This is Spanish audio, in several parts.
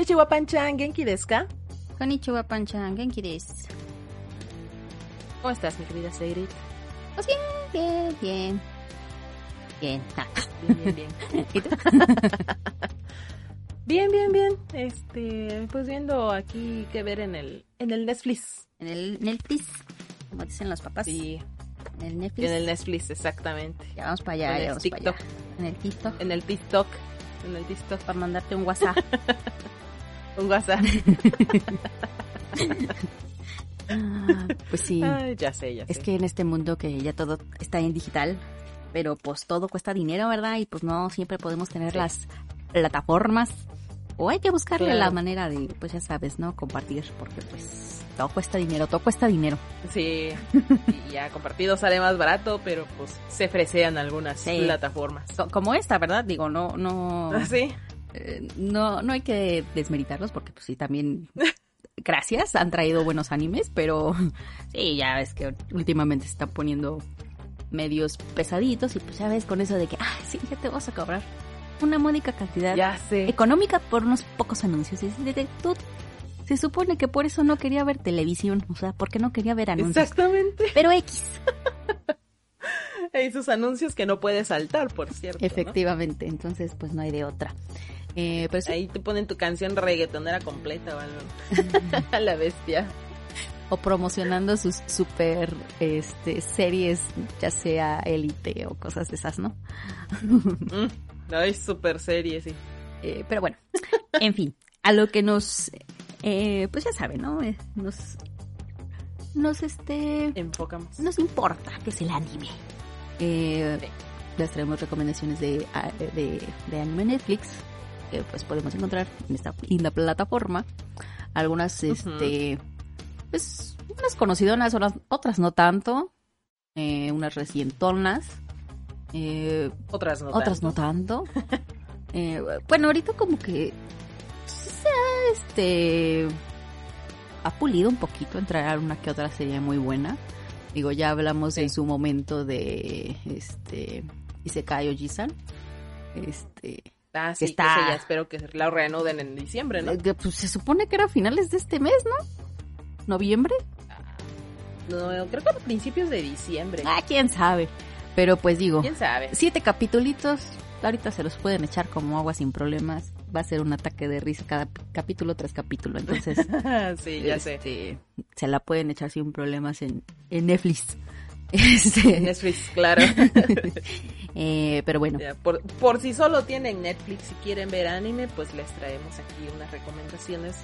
Konnichiwa Panchan, ¿genki desu ka? Konnichiwa, Panchan. Genki desu. ¿Cómo estás, mi querida Seirit? Pues bien, bien, bien. Bien. Ah. Bien, bien, bien. ¿Y tú? bien, bien, bien. Este, pues viendo aquí qué ver en el, en el Netflix. En el Netflix, como dicen los papás. Sí, En el Netflix. en el Netflix, exactamente. Ya vamos para allá, En ya vamos para TikTok. allá. En el TikTok. En el TikTok. En el TikTok. Para mandarte un WhatsApp. Un WhatsApp. Ah, pues sí. Ay, ya sé, ya sé. Es que en este mundo que ya todo está en digital, pero pues todo cuesta dinero, ¿verdad? Y pues no siempre podemos tener Sí. las plataformas. O hay que buscarle Claro. la manera de, pues ya sabes, ¿no? Compartir, porque pues todo cuesta dinero, todo cuesta dinero. Sí, y ya compartido sale más barato, pero pues se fresean algunas Sí. plataformas. Co- Como esta, ¿verdad? Digo, no, no, Sí, eh, no, no hay que desmeritarlos porque pues sí, también gracias, han traído buenos animes, pero sí, ya ves que últimamente se están poniendo medios pesaditos y pues ya ves con eso de que, ah, sí, ya te vas a cobrar una módica cantidad ya sé. económica por unos pocos anuncios. Y de- tú- se supone que por eso no quería ver televisión, o sea, porque no quería ver anuncios. Exactamente. Pero X, Hay sus anuncios que no puedes saltar, por cierto. ¿no? efectivamente, entonces pues no hay de otra. Eh, pero sí, Ahí te ponen tu canción reggaetonera completa o algo. A la bestia. o promocionando sus super este, series, ya sea élite o cosas de esas, ¿no? Mm, Ay, super serie, sí. Eh, pero bueno, en fin, a lo que nos, eh, pues ya saben, ¿no? Nos, nos, este, Enfocamos. nos importa que es el anime. Eh, Sí. Les traemos recomendaciones de, de anime Netflix, que pues podemos encontrar en esta linda plataforma. Algunas, este, pues, unas conocidonas, otras, otras no tanto. Eh, unas recientonas. Eh, Otras no. otras no tanto. Eh, bueno, ahorita como que se ha, este ha pulido un poquito entrar una que otra serie muy buena. Digo, ya hablamos Sí. en su momento de este Isekai Oji-san. Este, Ah, sí, Está- que ya espero que la reanuden en diciembre, ¿no? eh, que, pues, se supone que era a finales de este mes, ¿no? ¿Noviembre? No, creo que a principios de diciembre. Ah, quién sabe. Pero pues digo, ¿Quién sabe? siete capitulitos, ahorita se los pueden echar como agua sin problemas. Va a ser un ataque de risa cada capítulo tras capítulo, entonces sí, ya sé. este, se la pueden echar sin problemas en, en Netflix. Este, Netflix, claro. eh, pero bueno, Ya, por, por si solo tienen Netflix y quieren ver anime, pues les traemos aquí unas recomendaciones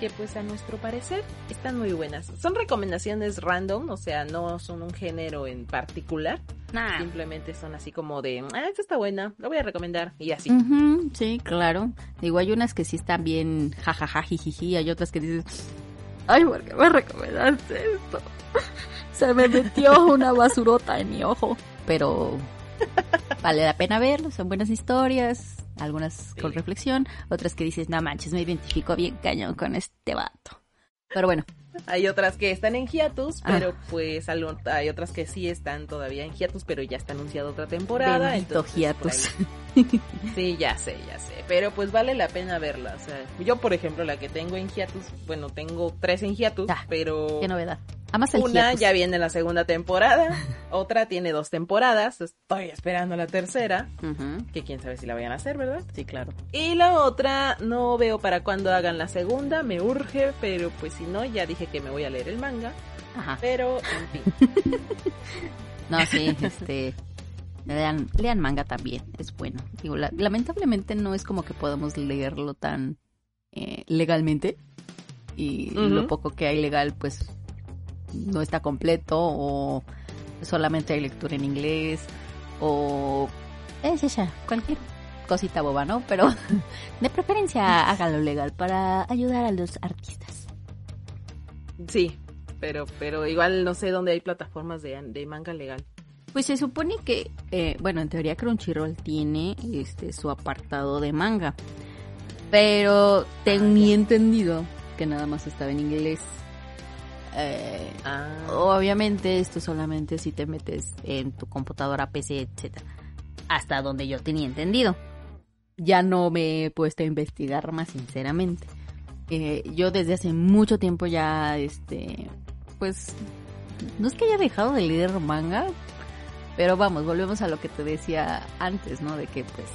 que pues a nuestro parecer están muy buenas. Son recomendaciones random, o sea, no son un género en particular, nah. simplemente son así como de, ah, esta está buena, la voy a recomendar y así. Sí, claro. Digo, hay unas que sí están bien jajaja, jijiji, hay otras que dices, ay, ¿por qué me recomendaste esto? Se me metió una basurota en mi ojo. Pero vale la pena verlo, son buenas historias, algunas con reflexión, otras que dices, no manches, me identifico bien cañón con este vato. Pero bueno, Hay otras que están en hiatus, Ah. pero pues hay otras que sí están todavía en hiatus, pero ya está anunciada otra temporada. bendito entonces, hiatus. Sí, ya sé, ya sé. Pero pues vale la pena verla. O sea, yo, por ejemplo, la que tengo en hiatus, bueno, tengo tres en hiatus, Ah, pero Qué novedad. El una hiatus. ya viene la segunda temporada, otra tiene dos temporadas, estoy esperando la tercera, que quién sabe si la vayan a hacer, ¿verdad? Sí, claro. Y la otra, no veo para cuándo hagan la segunda, me urge, pero pues si no, ya dije que me voy a leer el manga. Ajá. Pero, en fin. No, sí, este. Lean, lean manga también, es bueno. Digo, la- lamentablemente no es como que podamos leerlo tan eh, legalmente. Y lo poco que hay legal, pues no está completo o solamente hay lectura en inglés o es ella, cualquier cosita boba, ¿no? Pero de preferencia hágalo legal para ayudar a los artistas. Sí, pero, pero igual no sé dónde hay plataformas de, de manga legal. Pues se supone que, eh, bueno, en teoría Crunchyroll tiene este su apartado de manga, pero tenía entendido que nada más estaba en inglés. Eh, Ah, Obviamente esto solamente si te metes en tu computadora, PC, etcétera. Hasta donde yo tenía entendido. Ya no me he puesto a investigar más sinceramente. Eh, yo desde hace mucho tiempo ya, este, pues, no es que haya dejado de leer manga, pero vamos, volvemos a lo que te decía antes, ¿no? De que pues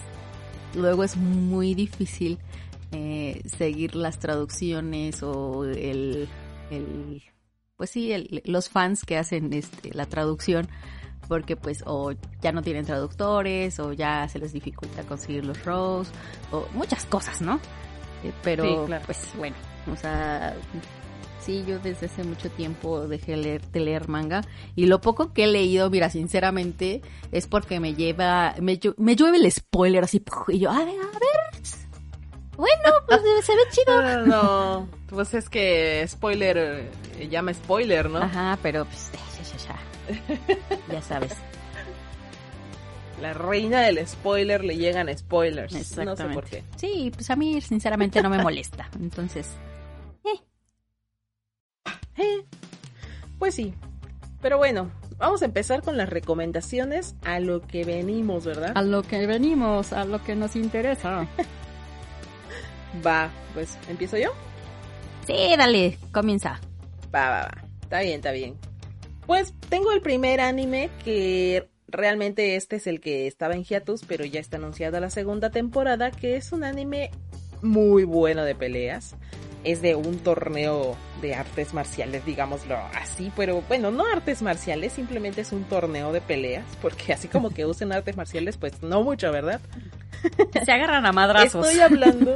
luego es muy difícil eh, seguir las traducciones o el, el pues sí, el- los fans que hacen este, la traducción, porque pues o ya no tienen traductores o ya se les dificulta conseguir los rows o muchas cosas, ¿no? Eh, pero Sí, claro. pues bueno, o sea, sí, yo desde hace mucho tiempo dejé leer, de leer manga y lo poco que he leído, mira, sinceramente, es porque me lleva, me, me llueve el spoiler así, y yo, a ver, a ver, bueno, pues se ve chido. Ah, no, pues es que spoiler eh, llama spoiler, ¿no? Ajá, pero pues, ya, ya, ya. Ya sabes. La reina del spoiler le llegan spoilers. No sé Exactamente. por qué. Sí, pues a mí sinceramente no me molesta. Entonces, Eh, Pues sí. Pero bueno, vamos a empezar con las recomendaciones a lo que venimos, ¿verdad? a lo que venimos, a lo que nos interesa. Va, pues, ¿empiezo yo? Sí, dale, comienza. Va, va, va. Está bien, está bien. Pues tengo el primer anime que realmente este es el que estaba en hiatus, pero ya está anunciada la segunda temporada, que es un anime muy bueno de peleas. Es de un torneo de artes marciales, digámoslo así, pero bueno, no artes marciales, simplemente es un torneo de peleas, porque así como que usen artes marciales, pues no mucho, ¿verdad? Se agarran a madrazos. Estoy hablando,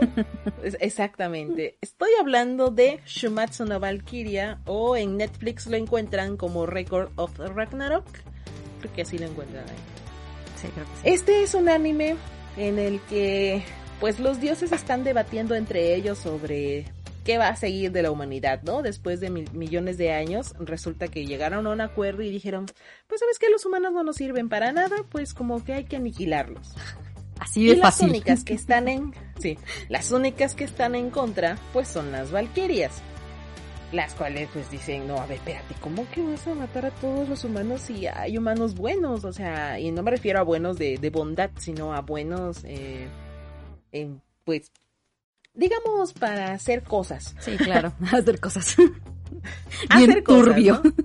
exactamente, estoy hablando de Shumatsu no Valkyria o en Netflix lo encuentran como Record of Ragnarok, creo que así lo encuentran ahí. Sí, creo que sí. Este es un anime en el que pues los dioses están debatiendo entre ellos sobre qué va a seguir de la humanidad, ¿no? Después de mil- millones de años, resulta que llegaron a un acuerdo y dijeron, pues sabes que los humanos no nos sirven para nada, pues como que hay que aniquilarlos. Así Y de las fácil. únicas que están en, sí, las únicas que están en contra, pues son las valquirias. Las cuales pues dicen, no, a ver, espérate, ¿cómo que vas a matar a todos los humanos si hay humanos buenos? O sea, y no me refiero a buenos de, de bondad, sino a buenos, eh, pues, digamos, para hacer cosas. Sí, claro, hacer cosas. Hacer Bien cosas, turbio. ¿no?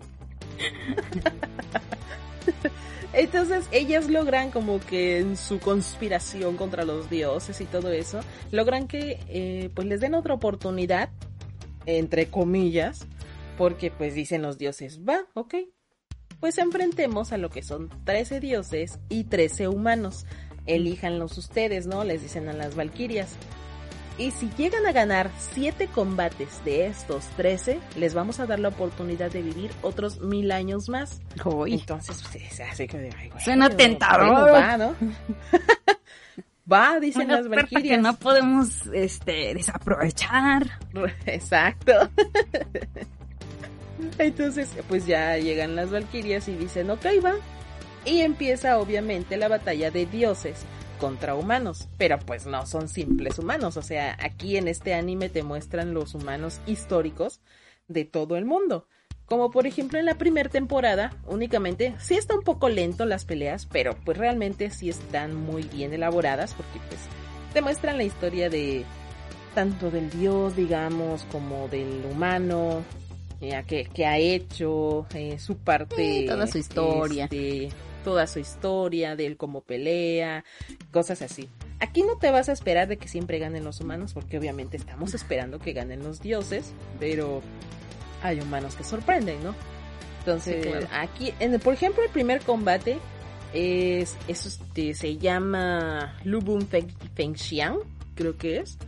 Entonces ellas logran como que en su conspiración contra los dioses y todo eso, logran que eh, pues les den otra oportunidad, entre comillas, porque pues dicen los dioses, va, ok, pues enfrentemos a lo que son 13 dioses y 13 humanos. Elíjanlos ustedes, ¿no? Les dicen a las valquirias. Y si llegan a ganar 7 combates de estos 13, les vamos a dar la oportunidad de vivir otros mil años más. Uy, Entonces, pues, se hace que, ay, güey, Suena bueno, tentador. bueno, va, ¿no? va, dicen una las oferta que valquirias. no podemos este, desaprovechar. Exacto. Entonces, pues ya llegan las valquirias y dicen, ok, va. Y empieza obviamente la batalla de dioses contra humanos, pero pues no son simples humanos, o sea, aquí en este anime te muestran los humanos históricos de todo el mundo. Como por ejemplo en la primera temporada, únicamente sí está un poco lento las peleas, pero pues realmente sí están muy bien elaboradas porque pues te muestran la historia de tanto del dios, digamos, como del humano, eh, que, que ha hecho, eh, su parte. Sí, toda su historia. este, toda su historia, de él cómo pelea, cosas así. Aquí no te vas a esperar de que siempre ganen los humanos, porque obviamente estamos esperando que ganen los dioses, pero hay humanos que sorprenden, ¿no? Entonces, Sí, claro. aquí, en el- por ejemplo, el primer combate es, es este, se llama Lubun Feng, Fengxiang, creo que es,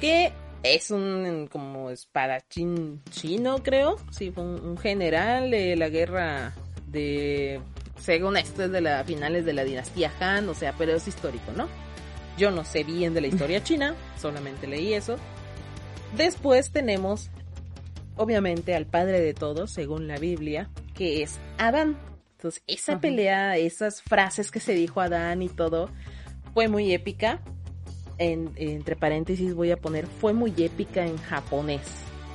que es un como espadachín chino, creo, sí, fue un, un general de la guerra de según esto es de las finales de la dinastía Han, o sea, pero es histórico, ¿no? Yo no sé bien de la historia china, solamente leí eso. Después tenemos, obviamente, al padre de todos, según la Biblia, que es Adán. Entonces, esa pelea, esas frases que se dijo Adán y todo, fue muy épica. En, entre paréntesis voy a poner, fue muy épica en japonés.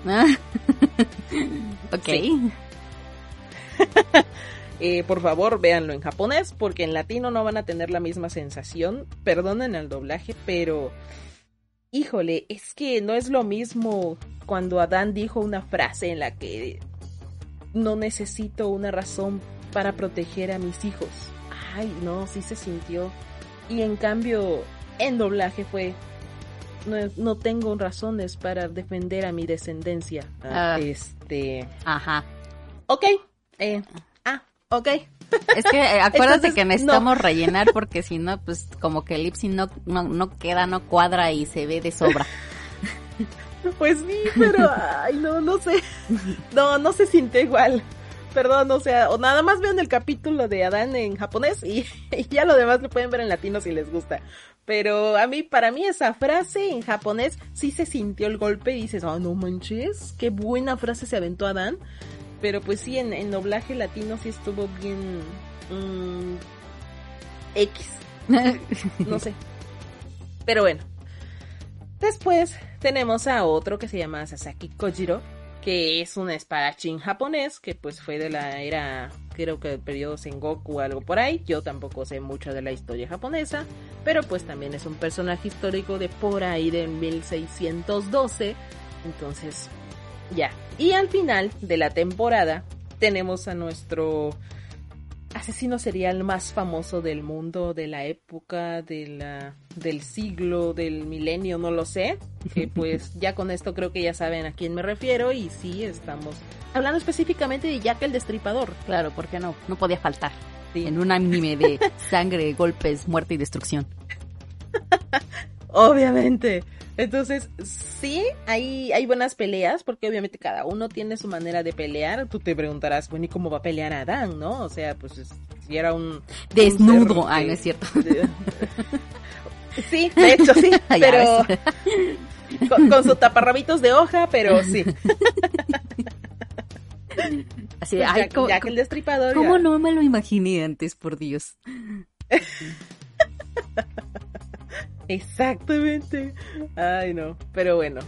ok. Eh, por favor, véanlo en japonés, porque en latino no van a tener la misma sensación. Perdonen el doblaje, pero... Híjole, es que no es lo mismo cuando Adán dijo una frase en la que no necesito una razón para proteger a mis hijos. Ay, no, sí se sintió. Y en cambio, en doblaje fue, no, no tengo razones para defender a mi descendencia. Ah. Este, Ajá. ok, eh, ok. Es que eh, acuérdate Entonces, que necesitamos rellenar porque si no, pues como que el lipsy no, no, no queda, no cuadra y se ve de sobra. Pues sí, pero ay, no, no sé. No, no se siente igual. Perdón, o sea, o nada más vean el capítulo de Adán en japonés y, y ya lo demás lo pueden ver en latino si les gusta. Pero a mí, para mí esa frase en japonés sí se sintió el golpe y dices, oh, no manches, qué buena frase se aventó Adán. Pero pues sí, en, en doblaje latino sí estuvo bien... mm, X, no sé. Pero bueno. Después tenemos a otro que se llama Sasaki Kojiro, que es un espadachín japonés, que pues fue de la era, creo que del periodo Sengoku o algo por ahí. Yo tampoco sé mucho de la historia japonesa, pero pues también es un personaje histórico de por ahí de 1612. Entonces, ya. Y al final de la temporada tenemos a nuestro asesino serial más famoso del mundo, de la época, de la, del siglo, del milenio, no lo sé. Que pues ya con esto creo que ya saben a quién me refiero y sí, estamos hablando específicamente de Jack el Destripador. Claro, porque no, no podía faltar. Sí. En un anime de sangre, golpes, muerte y destrucción. Obviamente. Entonces, sí, hay, hay buenas peleas, porque obviamente cada uno tiene su manera de pelear. Tú te preguntarás, bueno, ¿y cómo va a pelear Adán, no? O sea, pues es- si era un... Desnudo. un Ay, no es cierto. de- Sí, de hecho sí, pero con, con su taparrabitos de hoja, pero sí. Así de, Pues ay, Jack, ¿cómo, Jack el Destripador. cómo ya- no me lo imaginé antes, por Dios? Exactamente. Ay, no. Pero bueno.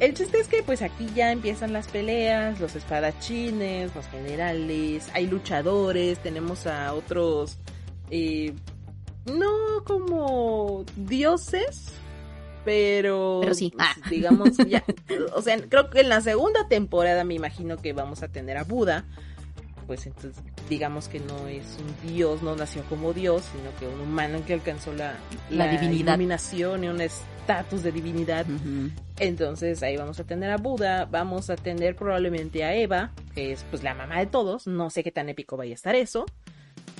El chiste es que pues aquí ya empiezan las peleas, los espadachines, los generales, hay luchadores, tenemos a otros, eh, no como dioses, pero, Pero sí. Ah. digamos, ya, o sea, creo que en la segunda temporada me imagino que vamos a tener a Buda, pues entonces digamos que no es un dios, no nació como dios, sino que un humano que alcanzó la, La divinidad. iluminación y un estatus de divinidad. Entonces ahí vamos a tener a Buda, vamos a tener probablemente a Eva, que es pues la mamá de todos, no sé qué tan épico vaya a estar eso.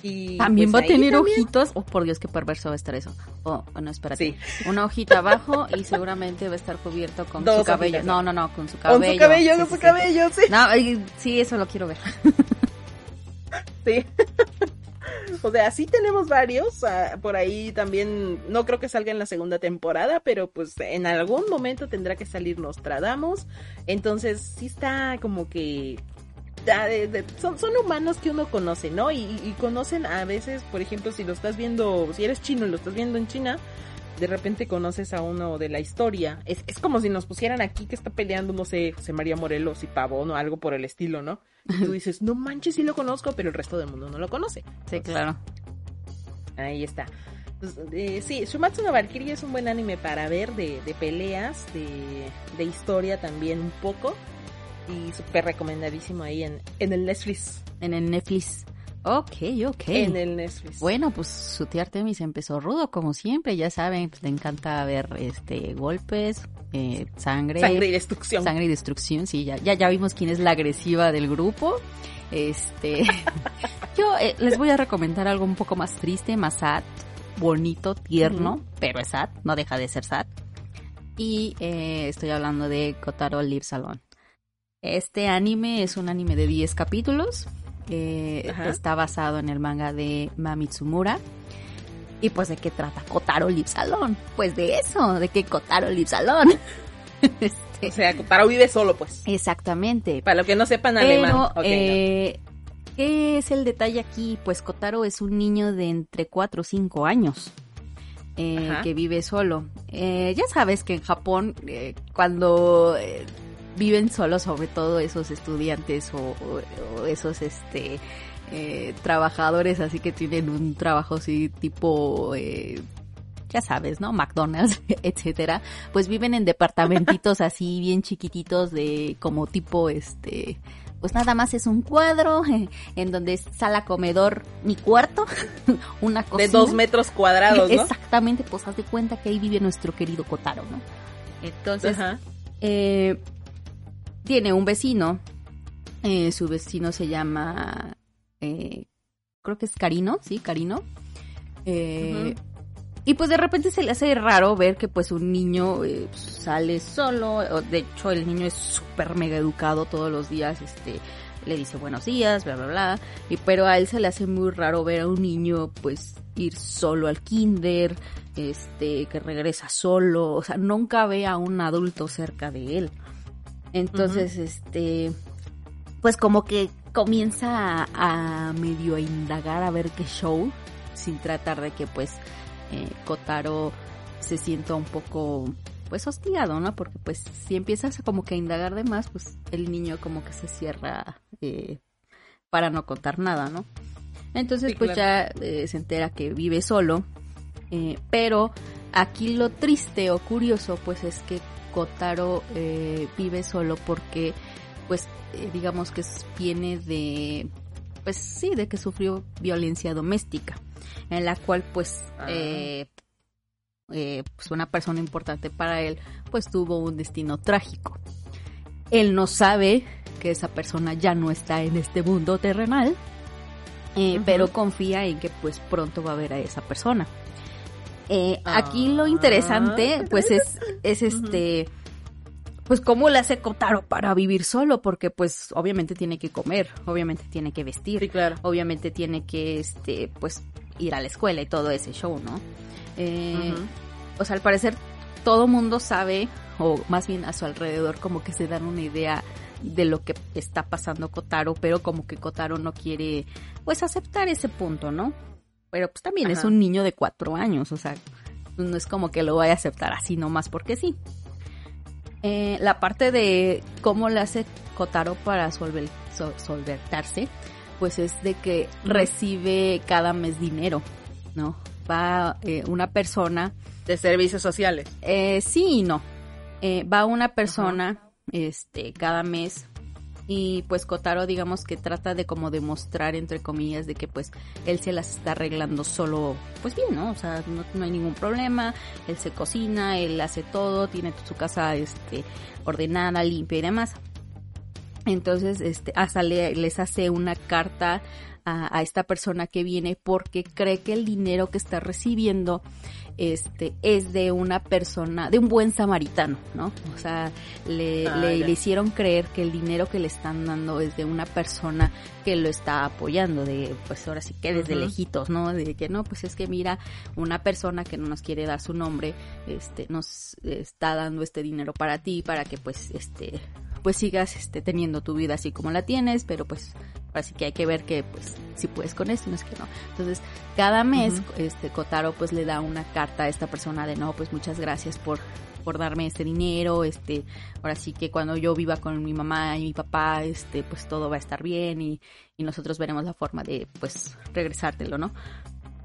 Y También pues, va a tener también- ojitos. Oh, por Dios, qué perverso va a estar eso. Oh, no, espérate. Sí. Una hojita abajo y seguramente va a estar cubierto con Dos su cabello. hojitas, No, ¿no? no, con su cabello. Con su cabello, Sí, con sí, su cabello, sí. No, sí, eso lo quiero ver. Sí. o sea, sí tenemos varios. ah, por ahí también, no creo que salga en la segunda temporada, pero pues en algún momento tendrá que salir Nostradamus. Entonces sí está como que... ah, son, son humanos que uno conoce, ¿no? Y conocen a veces, por ejemplo, si lo estás viendo, si eres chino y lo estás viendo en China, de repente conoces a uno de la historia. Es, es como si nos pusieran aquí que está peleando, no sé, José María Morelos y Pavón o algo por el estilo, ¿no? Y tú dices, no manches, sí lo conozco, pero el resto del mundo no lo conoce. Sí, claro. Ahí está. Pues, eh, sí, Shumatsu no Valkyrie es un buen anime para ver de, de peleas, de, de historia también un poco. Y súper recomendadísimo ahí en, en el Netflix. En el Netflix. Ok, ok. En el Netflix. Bueno, pues su tía Artemis empezó rudo, como siempre, ya saben, pues, le encanta ver este golpes, eh, sangre, Sangre y destrucción. sangre y destrucción, sí, ya, ya, ya vimos quién es la agresiva del grupo. Este, yo eh, les voy a recomendar algo un poco más triste, más sad, bonito, tierno, pero es sad, no deja de ser sad. Y eh, estoy hablando de Kotaro Live Salon. Este anime es un anime de 10 capítulos. Ajá. está basado en el manga de Mamitsumura. Y pues de qué trata Kotaro Live Salon. Pues de eso, de que Kotaro Live Salon. Este, O sea, Kotaro vive solo, pues. exactamente. Para los que no sepan Pero, alemán. Eh, ¿qué es el detalle aquí? Pues Kotaro es un niño de entre 4 o 5 años. eh, que vive solo. Eh, ya sabes que en Japón, eh, cuando viven solos, sobre todo esos estudiantes o, o- o esos este eh, trabajadores así que tienen un trabajo así tipo eh, ya sabes, ¿no? McDonald's, etcétera, pues viven en departamentitos así bien chiquititos de como tipo este pues nada más es un cuadro en donde es sala comedor mi cuarto, una cocina. De dos metros cuadrados, ¿no? Exactamente, pues haz de cuenta que ahí vive nuestro querido Kotaro, ¿no? Entonces, Ajá. eh, tiene un vecino, eh, su vecino se llama, eh, creo que es Carino, sí, Carino. Eh, Y pues de repente se le hace raro ver que pues un niño eh, sale solo, de hecho el niño es súper mega educado todos los días, este, le dice buenos días, bla bla bla, y pero a él se le hace muy raro ver a un niño pues ir solo al kinder, este, que regresa solo, o sea, nunca ve a un adulto cerca de él. Entonces, este, pues como que comienza a, a medio indagar a ver qué show, sin tratar de que pues eh, Kotaro se sienta un poco pues hostigado, ¿no? Porque pues si empiezas a como que a indagar de más, pues el niño como que se cierra eh, para no contar nada, ¿no? Entonces Sí, pues claro. ya eh, se entera que vive solo, eh, pero aquí lo triste o curioso pues es que Kotaro eh, vive solo porque pues eh, digamos que viene de pues sí de que sufrió violencia doméstica en la cual pues Ah. eh, eh, pues una persona importante para él pues tuvo un destino trágico. Él no sabe que esa persona ya no está en este mundo terrenal eh, pero confía en que pues pronto va a ver a esa persona Eh, Ah. aquí lo interesante pues es es este pues cómo le hace Kotaro para vivir solo porque pues obviamente tiene que comer obviamente tiene que vestir Sí, claro. obviamente tiene que este pues ir a la escuela y todo ese show no Eh, o sea al parecer todo mundo sabe o más bien a su alrededor como que se dan una idea de lo que está pasando Kotaro pero como que Kotaro no quiere pues aceptar ese punto no pero pues también es un niño de cuatro años o sea pues, no es como que lo vaya a aceptar así nomás porque sí eh, la parte de cómo le hace Kotaro para solver, solventarse, pues es de que recibe cada mes dinero, ¿no? Va eh, una persona, De servicios sociales. eh, sí y no, Eh, va una persona, este, cada mes y pues Kotaro digamos que trata de como demostrar entre comillas de que pues él se las está arreglando solo pues bien, ¿no? O sea, no, no hay ningún problema, él se cocina, él hace todo, tiene su casa este ordenada, limpia y demás. Entonces, este, hasta le- les hace una carta a, a esta persona que viene porque cree que el dinero que está recibiendo este es de una persona, de un buen samaritano, ¿no? O sea, le, Ah, le, hicieron creer que el dinero que le están dando es de una persona que lo está apoyando, de pues ahora sí que desde lejitos, ¿no? De que no, pues es que mira, una persona que no nos quiere dar su nombre, este, nos está dando este dinero para ti, para que pues este pues sigas este teniendo tu vida así como la tienes, pero pues así que hay que ver que pues si puedes con esto, no es que no. Entonces, cada mes este Kotaro pues le da una carta a esta persona de no, pues muchas gracias por por darme este dinero, este, ahora sí que cuando yo viva con mi mamá y mi papá, este, pues todo va a estar bien y, y nosotros veremos la forma de, pues, regresártelo, ¿no?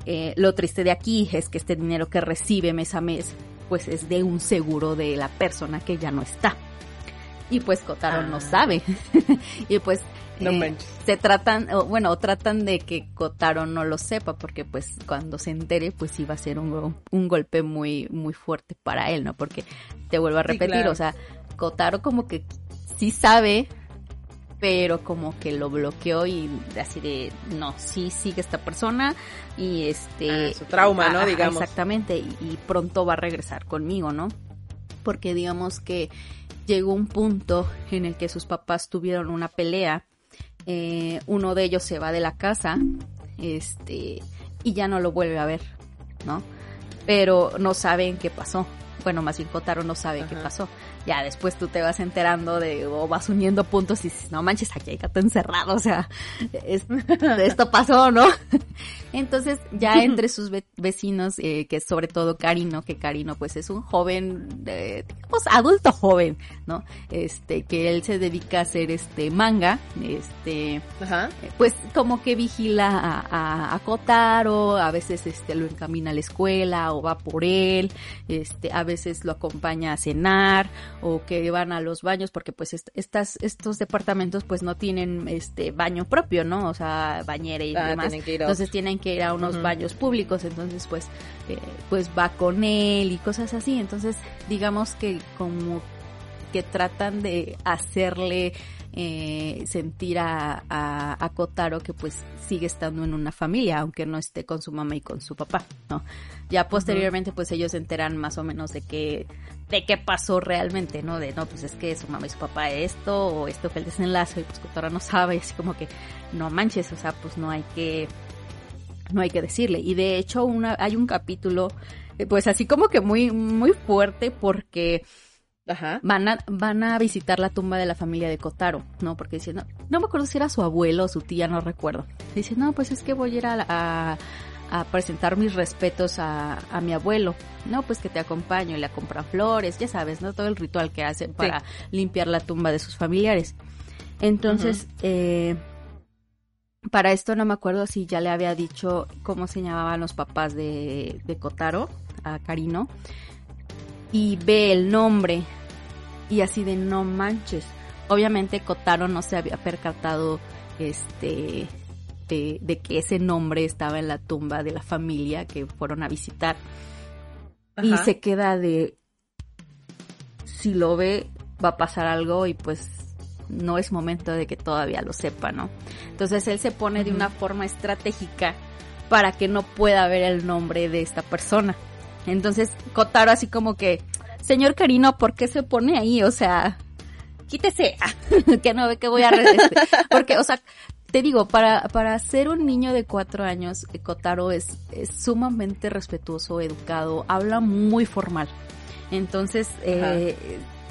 Eh, lo triste de aquí es que este dinero que recibe mes a mes, pues es de un seguro de la persona que ya no está. Y pues Kotaro no Ah. sabe. y pues No eh, se tratan, o, bueno, o tratan de que Kotaro no lo sepa, porque pues cuando se entere, pues va a ser un, un golpe muy, muy fuerte para él, ¿no? Porque te vuelvo a Sí, repetir, claro. o sea, Kotaro como que sí sabe, pero como que lo bloqueó y así de, no, sí sigue esta persona y este... Ah, su trauma, ¿no? Ajá, Digamos. Exactamente, y, y pronto va a regresar conmigo, ¿no? Porque digamos que llegó un punto en el que sus papás tuvieron una pelea eh, uno de ellos se va de la casa, este, y ya no lo vuelve a ver, ¿no? Pero no saben qué pasó. Bueno, más bien Kotaro no sabe qué pasó. Ya después tú te vas enterando de, o vas uniendo puntos y dices, no manches, aquí hay gato encerrado, o sea, esto pasó, ¿no? Entonces, ya entre sus vecinos, eh, que sobre todo Karino, que Karino pues es un joven, digamos, adulto joven, ¿no? Este, que él se dedica a hacer este manga, este, pues como que vigila a, a, Kotaro, a veces este lo encamina a la escuela o va por él, este, a veces lo acompaña a cenar o que van a los baños porque pues estas, estos departamentos pues no tienen este baño propio, ¿no? O sea, bañera y ah, demás. Entonces tienen que ir a unos baños públicos, entonces pues, eh, pues va con él y cosas así. Entonces, digamos que como que tratan de hacerle eh, sentir a, a, Kotaro que pues sigue estando en una familia, aunque no esté con su mamá y con su papá, ¿no? Ya posteriormente pues ellos se enteran más o menos de que de qué pasó realmente, ¿no? De no, pues es que su mamá y su papá esto, o esto fue el desenlace, y pues Kotaro no sabe, así como que no manches, o sea, pues no hay que no hay que decirle. Y de hecho, una, hay un capítulo, eh, pues así como que muy, muy fuerte porque Van, a, van a visitar la tumba de la familia de Kotaro, ¿no? Porque dicen, no, no me acuerdo si era su abuelo o su tía, no recuerdo. Dice, no, pues es que voy a ir a, a, presentar mis respetos a, a, mi abuelo. No, pues que te acompaño y le compra flores, ya sabes, ¿no? Todo el ritual que hacen para limpiar la tumba de sus familiares. Entonces, eh, para esto no me acuerdo si ya le había dicho cómo se llamaban los papás de, de Kotaro, a Karino, y ve el nombre y así de no manches. Obviamente Kotaro no se había percatado este de, de, que ese nombre estaba en la tumba de la familia que fueron a visitar. Y se queda de si lo ve va a pasar algo y pues no es momento de que todavía lo sepa, ¿no? Entonces él se pone de una forma estratégica para que no pueda ver el nombre de esta persona. Entonces Kotaro así como que, señor Carino, ¿por qué se pone ahí? O sea, quítese, que no ve que voy a... Este, porque, o sea, te digo, para, para ser un niño de cuatro años, Kotaro es, es sumamente respetuoso, educado, habla muy formal. Entonces, eh,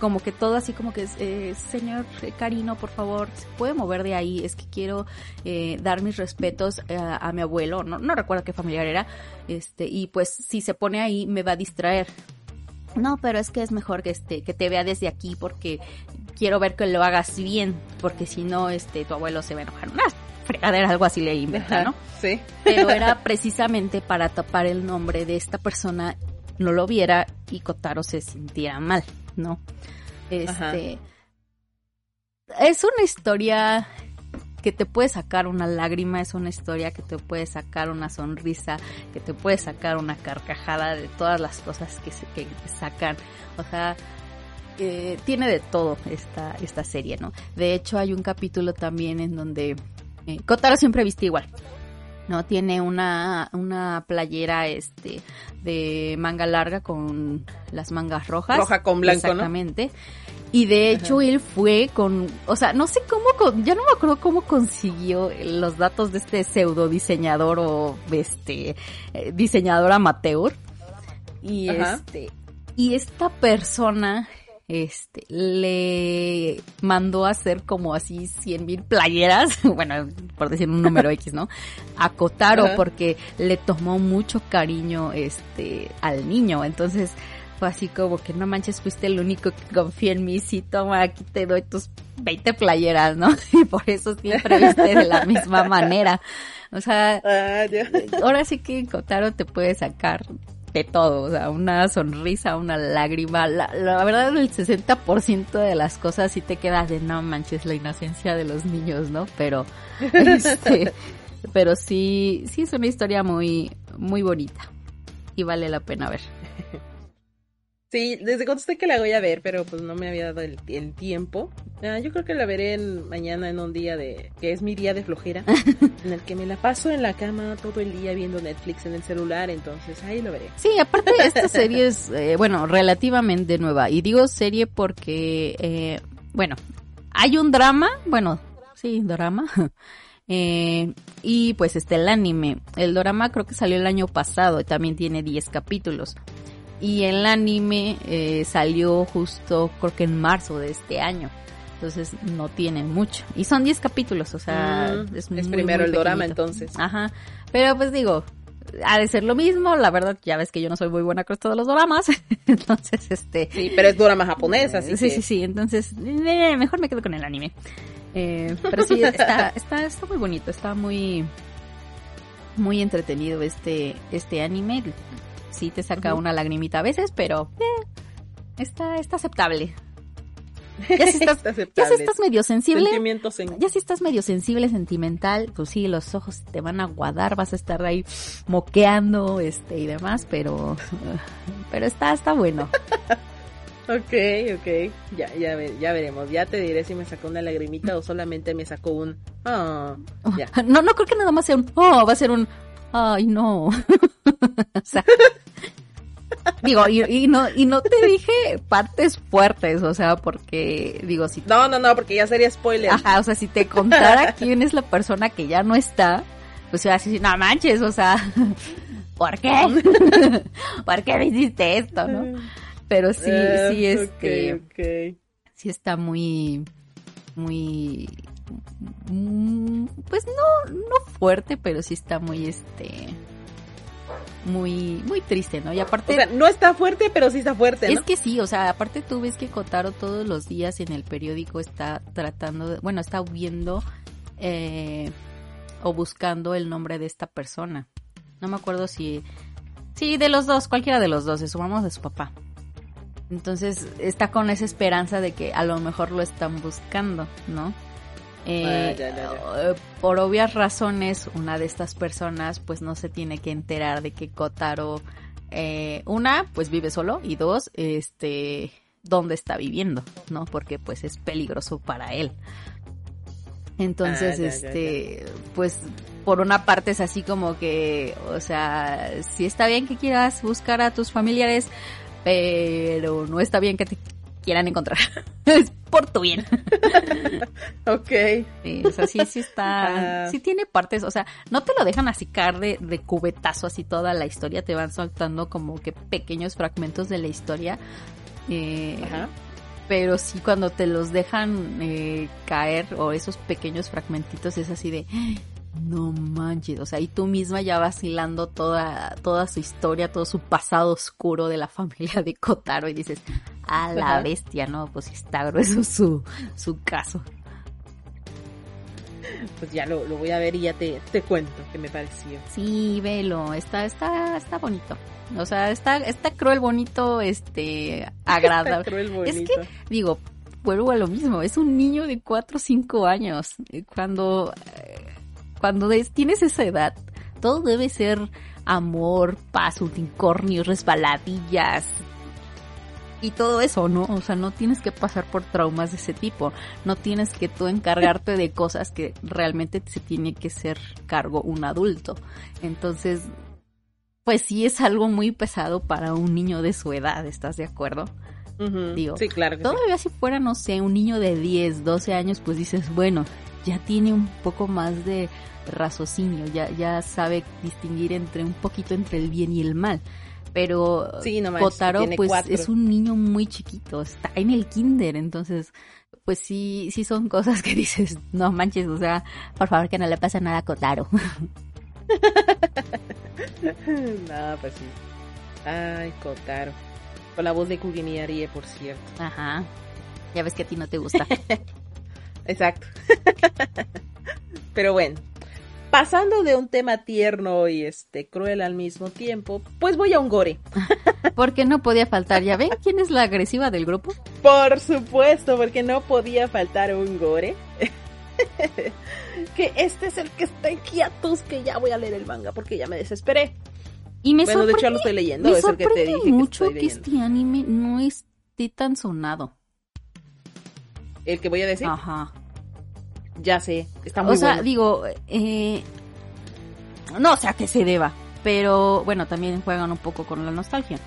como que todo así como que, eh, señor Carino, por favor, ¿se puede mover de ahí? Es que quiero eh, dar mis respetos eh, a mi abuelo, no, no recuerdo qué familiar era, este, y pues si se pone ahí me va a distraer. No, pero es que es mejor que este, que te vea desde aquí porque quiero ver que lo hagas bien, porque si no, este, tu abuelo se va a enojar. Una fregadera, algo así le inventa, ¿no? Sí. Pero era precisamente para tapar el nombre de esta persona, no lo viera y Kotaro se sintiera mal. ¿no? Este. Es una historia que te puede sacar una lágrima, es una historia que te puede sacar una sonrisa, que te puede sacar una carcajada de todas las cosas que se que sacan. O sea, eh, tiene de todo esta, esta serie, ¿no? De hecho, hay un capítulo también en donde eh, Kotaro siempre viste igual. ¿no? Tiene una, una playera este de manga larga con las mangas rojas. Roja con blanco, Exactamente. Y de hecho él fue con, o sea, no sé cómo, ya no me acuerdo cómo consiguió los datos de este pseudo diseñador o este eh, diseñador amateur. Y este, y esta persona este, le mandó a hacer como así cien mil playeras, bueno, por decir un número X, ¿no? A Kotaro porque le tomó mucho cariño, este, al niño, entonces fue así como que no manches, fuiste el único que confía en mí, sí, toma, aquí te doy tus 20 playeras, ¿no? Y por eso siempre viste de la misma manera. O sea, ah, ahora sí que Kotaro te puede sacar de todo, o sea, una sonrisa, una lágrima, la, la verdad el 60% de las cosas sí te quedas de no manches la inocencia de los niños, ¿no? Pero, este, pero sí, sí es una historia muy, muy bonita y vale la pena ver. Sí, desde cuando estoy que la voy a ver, pero pues no me había dado el, tiempo. Ah, yo creo que la veré mañana en un día de que es mi día de flojera, en el que me la paso en la cama todo el día viendo Netflix en el celular, entonces ahí lo veré. Sí, aparte esta serie es, eh, bueno, relativamente nueva. Y digo serie porque, eh, bueno, hay un drama, bueno, sí, drama. Eh, y pues está el anime. El drama creo que salió el año pasado y también tiene 10 capítulos. Y el anime eh, salió justo creo que en marzo de este año. Entonces no tiene mucho. Y son 10 capítulos, o sea, mm, es, primero el drama entonces. Ajá. Pero pues digo, ha de ser lo mismo, la verdad, ya ves que yo no soy muy buena con todos los dramas, entonces este... Sí, pero es drama japonesa, así Sí, sí, sí, entonces eh, mejor me quedo con el anime. Eh, pero sí, está, está, está muy bonito, está muy, muy entretenido este, este anime. Sí te saca una lagrimita a veces, pero eh, está, está aceptable. Ya si estás, ya si estás medio sensible, ya si estás medio sensible, sentimental, pues sí, los ojos te van a aguadar, vas a estar ahí moqueando, este y demás, pero, pero está, está bueno. Ok, ok. Ya, ya, ya veremos. Ya te diré si me sacó una lagrimita o solamente me sacó un. Oh, ya. No, no creo que nada más sea un. Oh, va a ser un. Ay, no. o sea, digo, y, no, y no te dije partes fuertes, o sea, porque, digo, si... No, no, no, porque ya sería spoiler. Ajá, o sea, si te contara quién es la persona que ya no está, pues iba a decir, no manches, o sea, ¿por qué? ¿Por qué me hiciste esto, no? Pero sí, sí, este... Sí está muy, muy... Mm, pues no, no fuerte, pero sí está muy, este muy muy triste, ¿no? Y aparte... O sea, no está fuerte, pero sí está fuerte, ¿no? Es que sí, o sea, aparte tú ves que Kotaro todos los días en el periódico está tratando, de, bueno, está viendo eh, o buscando el nombre de esta persona. No me acuerdo si... Sí, de los dos, cualquiera de los dos, de su mamá o de su papá. Entonces está con esa esperanza de que a lo mejor lo están buscando, ¿no? Eh, eh, por obvias razones, una de estas personas pues no se tiene que enterar de que Kotaro, eh, una, pues vive solo y dos, este, dónde está viviendo, ¿no? Porque pues es peligroso para él. Entonces, ah, este, pues por una parte es así como que, o sea, si está bien que quieras buscar a tus familiares, pero no está bien que te quieran encontrar. es por tu bien. ok. Sí, o sea, sí, sí está. Ah. Sí tiene partes, o sea, no te lo dejan así caer de, de, cubetazo así toda la historia, te van soltando como que pequeños fragmentos de la historia. Eh, Ajá. Pero sí, cuando te los dejan eh, caer, o esos pequeños fragmentitos, es así de no manches, o sea, y tú misma ya vacilando toda, toda su historia, todo su pasado oscuro de la familia de Kotaro y dices, a la bestia, ¿no? Pues está grueso su, su caso. Pues ya lo, voy a ver y ya te, te cuento qué me pareció. Sí, velo, está, está, está bonito. O sea, está, está cruel, bonito, este, agradable. cruel, bonito. Es que, digo, vuelvo a lo mismo, es un niño de 4 o 5 años. Cuando cuando tienes esa edad, todo debe ser amor, paz, unicornios, resbaladillas y todo eso, ¿no? O sea, no tienes que pasar por traumas de ese tipo. No tienes que tú encargarte de cosas que realmente se tiene que ser cargo un adulto. Entonces, pues sí es algo muy pesado para un niño de su edad, ¿estás de acuerdo? Digo, sí, claro. todavía si fuera, no sé, un niño de 10, 12 años, pues dices, bueno, ya tiene un poco más de raciocinio, ya, ya sabe distinguir entre un poquito entre el bien y el mal. Pero sí, Kotaro pues es un niño muy chiquito, está en el kinder, entonces pues sí, sí son cosas que dices, no manches, o sea, por favor que no le pase nada a Kotaro. no, pues sí. Ay, Kotaro. Con la voz de Kugimi Arie, por cierto. Ajá. Ya ves que a ti no te gusta. Exacto. Pero bueno, pasando de un tema tierno y este cruel al mismo tiempo, pues voy a un gore. porque no podía faltar, ¿ya ven quién es la agresiva del grupo? Por supuesto, porque no podía faltar un gore. que este es el que está en quietos, que ya voy a leer el manga porque ya me desesperé. Y me bueno, de hecho lo estoy leyendo, es el que te dije mucho que, que este anime no esté tan sonado. ¿El que voy a decir? Ajá. Ya sé, está muy O sea, digo, eh, no o sea que se deba, pero bueno, también juegan un poco con la nostalgia.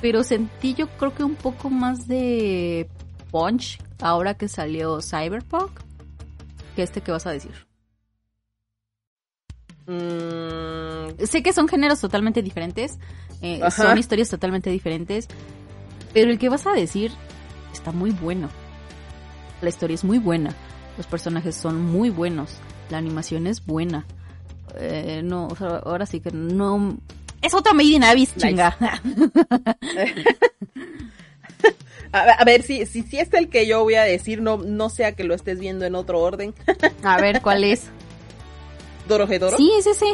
Pero sentí yo creo que un poco más de punch ahora que salió Cyberpunk. que este que vas a decir. Mm, Sé que son géneros totalmente diferentes, eh, son historias totalmente diferentes, pero el que vas a decir está muy bueno. La historia es muy buena, los personajes son muy buenos, la animación es buena. Eh, no, o sea, ahora sí que no... Es otra Made in Abyss, Nice. chinga. a, a ver, si, si, si es el que yo voy a decir, no, no sea que lo estés viendo en otro orden. A ver, ¿cuál es? Dorohedoro. Sí, es ese.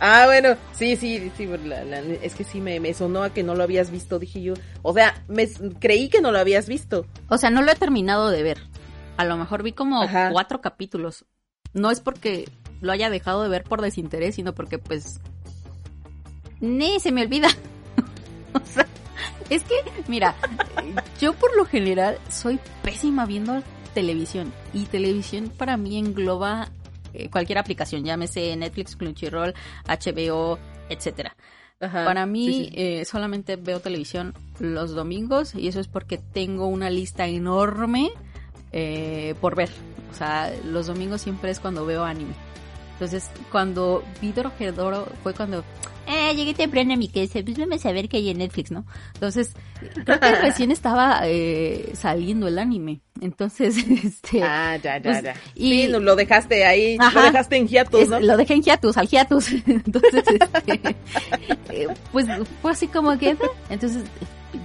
Ah, bueno, sí, sí, sí, la- la- es que sí me, me sonó a que no lo habías visto, dije yo. O sea, me creí que no lo habías visto. O sea, no lo he terminado de ver. A lo mejor vi como Ajá. cuatro capítulos. No es porque lo haya dejado de ver por desinterés, sino porque pues... Ni se me olvida. o sea, es que, mira, yo por lo general soy pésima viendo televisión. Y televisión para mí engloba eh, cualquier aplicación, llámese Netflix, Crunchyroll, HBO, etcétera. Ajá. Para mí, sí, sí. eh, solamente veo televisión los domingos y eso es porque tengo una lista enorme eh, por ver. O sea, los domingos siempre es cuando veo anime. Entonces, cuando vi Dorohedoro fue cuando, eh, llegué temprano a mi casa, pues vamos a ver qué hay en Netflix, ¿no? Entonces, creo que recién estaba eh, saliendo el anime. Entonces, este... Ah, ya, ya, pues, ya. y- Sí, lo dejaste ahí, Ajá. lo dejaste en hiatus, Es- ¿no? Lo dejé en hiatus, al hiatus. Entonces, este, eh, pues fue así como que, entonces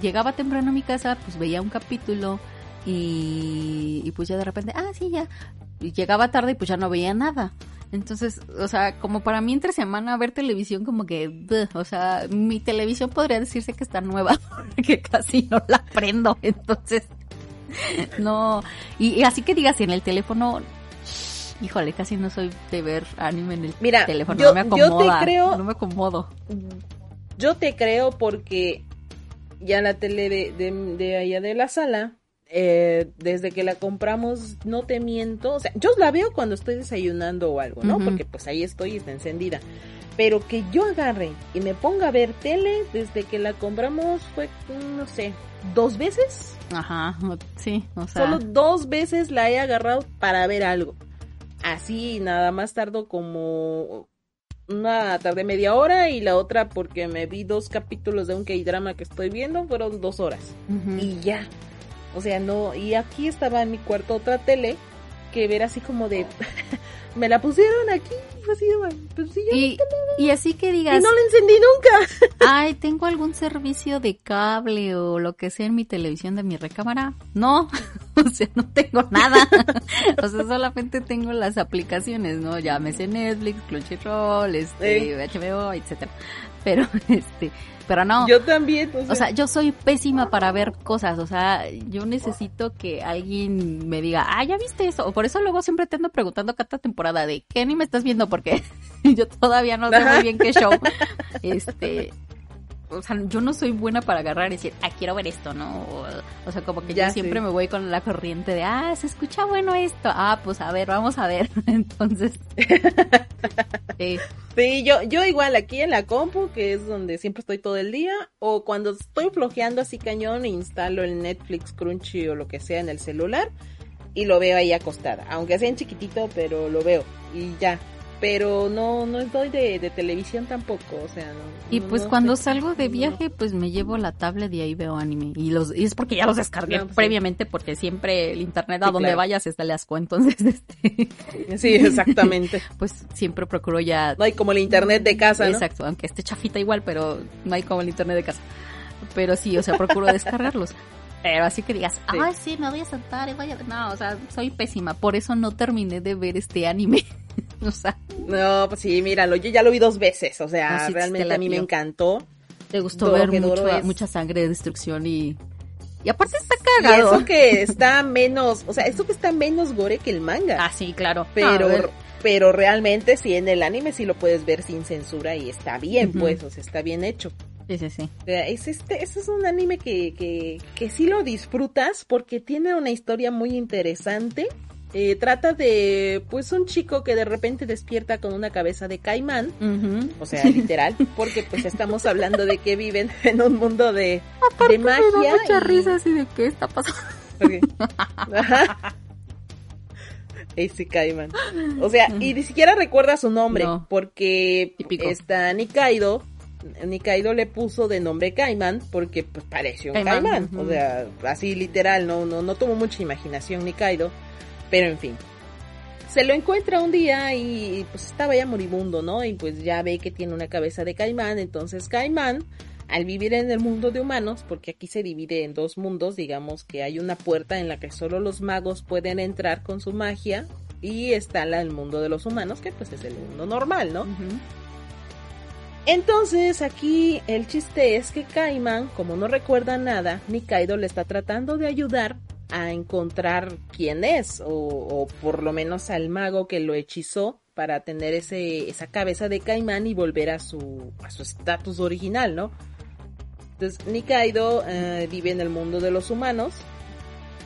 llegaba temprano a mi casa, pues veía un capítulo y, y pues ya de repente, ah, sí, ya. Y llegaba tarde y pues ya no veía nada. Entonces, o sea, como para mí entre semana ver televisión como que, bleh, o sea, mi televisión podría decirse que está nueva, porque casi no la prendo, entonces, no, y, y así que digas, en el teléfono, híjole, casi no soy de ver anime en el Mira, teléfono, yo- no me yo te acomoda, creo- no me acomodo. Yo te creo porque ya la tele de, de, de allá de la sala, eh, desde que la compramos, no te miento, o sea, yo la veo cuando estoy desayunando o algo, ¿no? Porque pues ahí estoy y está encendida. Pero que yo agarre y me ponga a ver tele desde que la compramos fue, no sé, dos veces. Ajá, sí, o sea, Solo dos veces la he agarrado para ver algo. Así nada más tardo como una tarde media hora y la otra porque me vi dos capítulos de un K-drama que estoy viendo fueron dos horas ujú. y ya. O sea, no, y aquí estaba en mi cuarto otra tele que ver así como de me la pusieron aquí, así de, pues sí, yo- y, y así que y digas, no la encendí nunca. ay, tengo algún servicio de cable o lo que sea en mi televisión de mi recámara. No, o sea, no tengo nada. o sea, solamente tengo las aplicaciones, ¿no? Llámese Netflix, Crunchyroll, este, HBO, etcétera. Pero, este, pero no. Yo también, o sea, O sea, yo soy pésima para ver cosas, o sea, yo necesito que alguien me diga, ah, ya viste eso, o por eso luego siempre te ando preguntando cada temporada de qué anime estás viendo, porque yo todavía no sé muy bien qué show, este, o sea, yo no soy buena para agarrar y decir, ah, quiero ver esto, ¿no? O, o sea, como que Ya, yo siempre sí. me voy con la corriente de, ah, se escucha bueno esto, ah, pues a ver, vamos a ver, entonces, sí. Sí, yo, yo igual aquí en la compu, que es donde siempre estoy todo el día, o cuando estoy flojeando así cañón, instalo el Netflix, Crunchy o lo que sea en el celular y lo veo ahí acostada, aunque sea en chiquitito, pero lo veo y ya. Pero no, no estoy de, de televisión tampoco, o sea, no. Y no- pues no cuando sé. salgo de viaje, pues me llevo la tablet y ahí veo anime. Y los y es porque ya los descargué sí. previamente, porque siempre el internet a Sí, donde claro. vayas está el asco. Entonces, este, Sí, exactamente. pues siempre procuro ya. No hay como el internet de casa. Exacto, aunque esté chafita igual, pero no hay como el internet de casa. Pero sí, o sea, procuro descargarlos. Pero así que digas, Sí. ay, sí, me voy a sentar y voy a. No, o sea, soy pésima. Por eso no terminé de ver este anime. o sea, No, pues sí, míralo, yo ya lo vi dos veces, o sea, realmente a mí me encantó. te gustó ver mucho- es- mucha sangre, destrucción y. Y aparte está Y cagado. eso que está menos, o sea, eso que está menos gore que el manga. Ah, sí, claro. pero No, pero realmente sí en el anime sí lo puedes ver sin censura y está bien pues o sea está bien hecho sí, sí, sí. O sea, es este ese es un anime que, que que sí lo disfrutas porque tiene una historia muy interesante Eh, trata de pues un chico que de repente despierta con una cabeza de caimán o sea literal porque pues estamos hablando de que viven en un mundo de de Me da magia mucha y- risa así de qué está pasando. porque- Ajá. ese Kaiman. O sea, y ni siquiera recuerda su nombre, No. porque Típico. está Nikaido. Nikaido le puso de nombre Kaiman porque pues parece un Caimán, Caimán. O sea, así literal, no, no, no tuvo mucha imaginación Nikaido. Pero en fin. Se lo encuentra un día y pues estaba ya moribundo, ¿no? Y pues ya ve que tiene una cabeza de caimán. Entonces Caimán, al vivir en el mundo de humanos, porque aquí se divide en dos mundos, digamos que hay una puerta en la que solo los magos pueden entrar con su magia. Y está la, el mundo de los humanos, que pues es el mundo normal, ¿no? Entonces aquí el chiste es que Kaiman, como no recuerda nada, Nikaido le está tratando de ayudar a encontrar quién es, o, o por lo menos al mago que lo hechizó para tener ese, esa cabeza de Kaiman y volver a su a su estatus original, ¿no? Entonces Nikaido eh, vive en el mundo de los humanos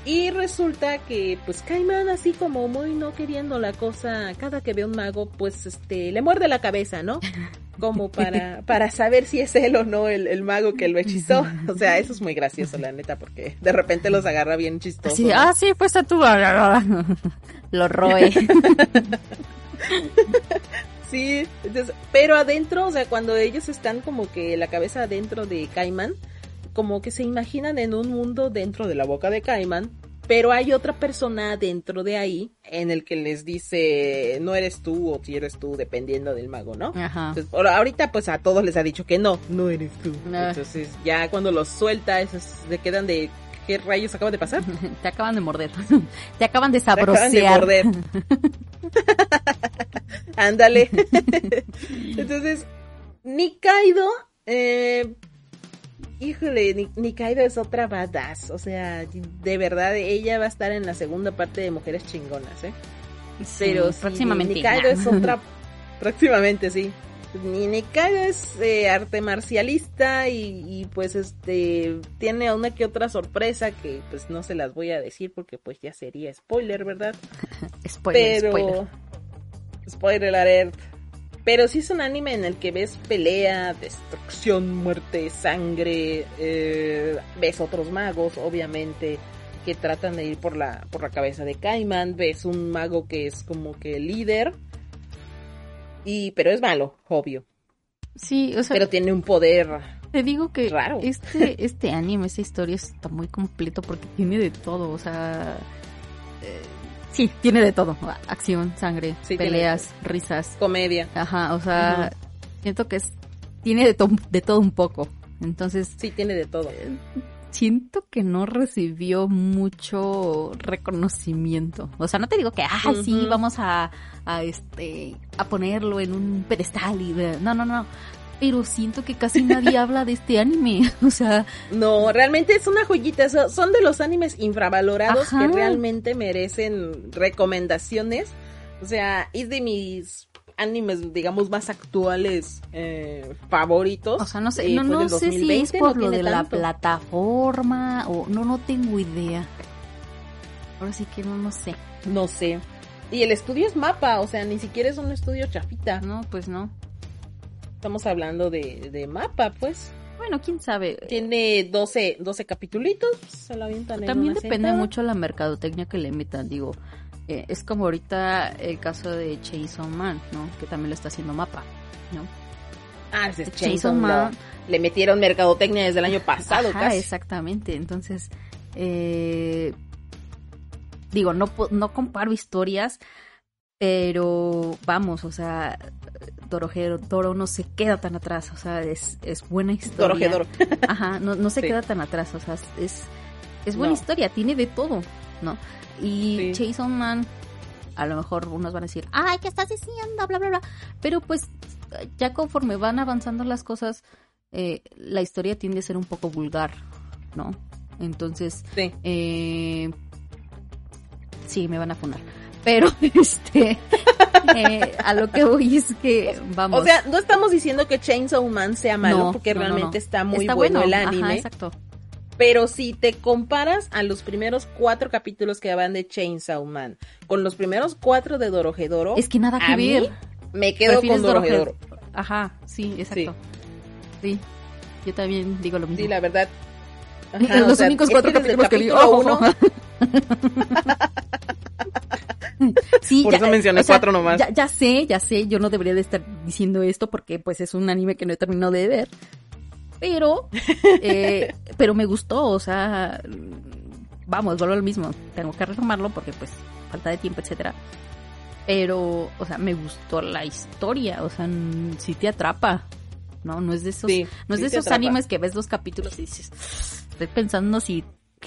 y resulta que pues Kaiman así como muy no queriendo la cosa, cada que ve un mago pues este le muerde la cabeza, ¿no? como para, para saber si es él o no el, el mago que lo hechizó. O sea, eso es muy gracioso, la neta, porque de repente los agarra bien chistosos. ¿no? ah, sí, pues a. Lo roe. Sí, entonces, pero adentro, o sea, cuando ellos están como que la cabeza adentro de Caimán, como que se imaginan en un mundo dentro de la boca de Caimán, pero hay otra persona dentro de ahí en el que les dice, no eres tú o si eres tú, dependiendo del mago, ¿no? Ajá. Entonces, ahorita pues a todos les ha dicho que no, no eres tú. No. Entonces ya cuando los suelta, esos se quedan de ¿qué rayos acaba de pasar? Te acaban de morder. Te acaban de Se acaban de sabrosear. morder. Ándale. Entonces, Nikaido, eh, híjole, Ni- Nikaido es otra badass. O sea, de verdad, ella va a estar en la segunda parte de Mujeres Chingonas, ¿eh? Sí, Pero sí, próximamente. Nikaido es otra. próximamente, sí. Ni Nikaido es eh, arte marcialista y, y, pues este tiene una que otra sorpresa que pues no se las voy a decir porque pues ya sería spoiler, ¿verdad? Spoiler, Pero spoiler. spoiler alert. Pero sí es un anime en el que ves pelea, destrucción, muerte, sangre, eh, ves otros magos, obviamente, que tratan de ir por la, por la cabeza de Kaiman, ves un mago que es como que el líder, y, pero es malo, obvio, Sí, o sea, pero tiene un poder, te digo que raro. este este anime, esta historia está muy completo porque tiene de todo, o sea, eh, sí, tiene de todo, acción, sangre, Sí, peleas, risas, comedia, ajá, o sea, siento que es tiene de, to- de todo un poco. Entonces, sí tiene de todo. siento que no recibió mucho reconocimiento. O sea, no te digo que, ah, sí, vamos a, a este, a ponerlo en un pedestal y no, no, no. Pero siento que casi nadie habla de este anime. O sea, No, realmente es una joyita. so- Son de los animes infravalorados Ajá. que realmente merecen recomendaciones. O sea, es de mis animes, digamos, más actuales eh, favoritos. o sea, no sé, Eh, no, sé si es 2020, por no lo de la plataforma o no, no tengo idea. Ahora sí que no, no sé. No sé. Y el estudio es mapa, o sea, ni siquiera es un estudio chafita. No, pues no. Estamos hablando de, de mapa, pues. Bueno, quién sabe. Tiene 12, 12 capitulitos, se lo avientan en También una depende sentada. mucho la mercadotecnia que le metan, digo. eh, es como ahorita el caso de Chainsaw Man, ¿no? Que también lo está haciendo Mapa, ¿no? Ah, es Chainsaw Man. Le metieron mercadotecnia desde el año pasado, Ajá, casi. exactamente. Entonces, eh, digo, no, no comparo historias, pero vamos, o sea, Dorohedoro Toro no se queda tan atrás, o sea, es, es buena historia. Dorohedoro. Ajá, no, no se Sí. queda tan atrás, o sea, es, es buena No. historia, tiene de todo, ¿no? Y Sí. Jason Man, a lo mejor unos van a decir, ay, ¿qué estás diciendo? Bla, bla, bla. Pero pues, ya conforme van avanzando las cosas, eh, la historia tiende a ser un poco vulgar, ¿no? Entonces, Sí. eh, sí, me van a funar. Pero, este, eh, a lo que voy es que, vamos. O sea, no estamos diciendo que Chainsaw Man sea malo, no, porque no, realmente no. está muy Está bueno, el ajá, anime. exacto. pero si te comparas a los primeros cuatro capítulos que van de Chainsaw Man con los primeros cuatro de Dorohedoro, Es que nada que a mí ver. me quedo con Dorohedoro. Dorohedoro. Ajá, sí, exacto. Sí. Yo también digo lo mismo. Sí, la verdad. Los o sea, únicos cuatro el capítulos que vi. uno-. Sí, Por ya, eso mencioné o sea, cuatro nomás. Ya, ya sé, ya sé, yo no debería de estar diciendo esto porque pues es un anime que no he terminado de ver. Pero, eh, pero me gustó, o sea, vamos, vuelvo al mismo. Tengo que retomarlo porque pues falta de tiempo, etcétera. Pero, o sea, me gustó la historia, o sea, sí te atrapa. No, no es de esos, Sí, no es sí de esos atrapa. animes que ves dos capítulos y dices, estoy pensando si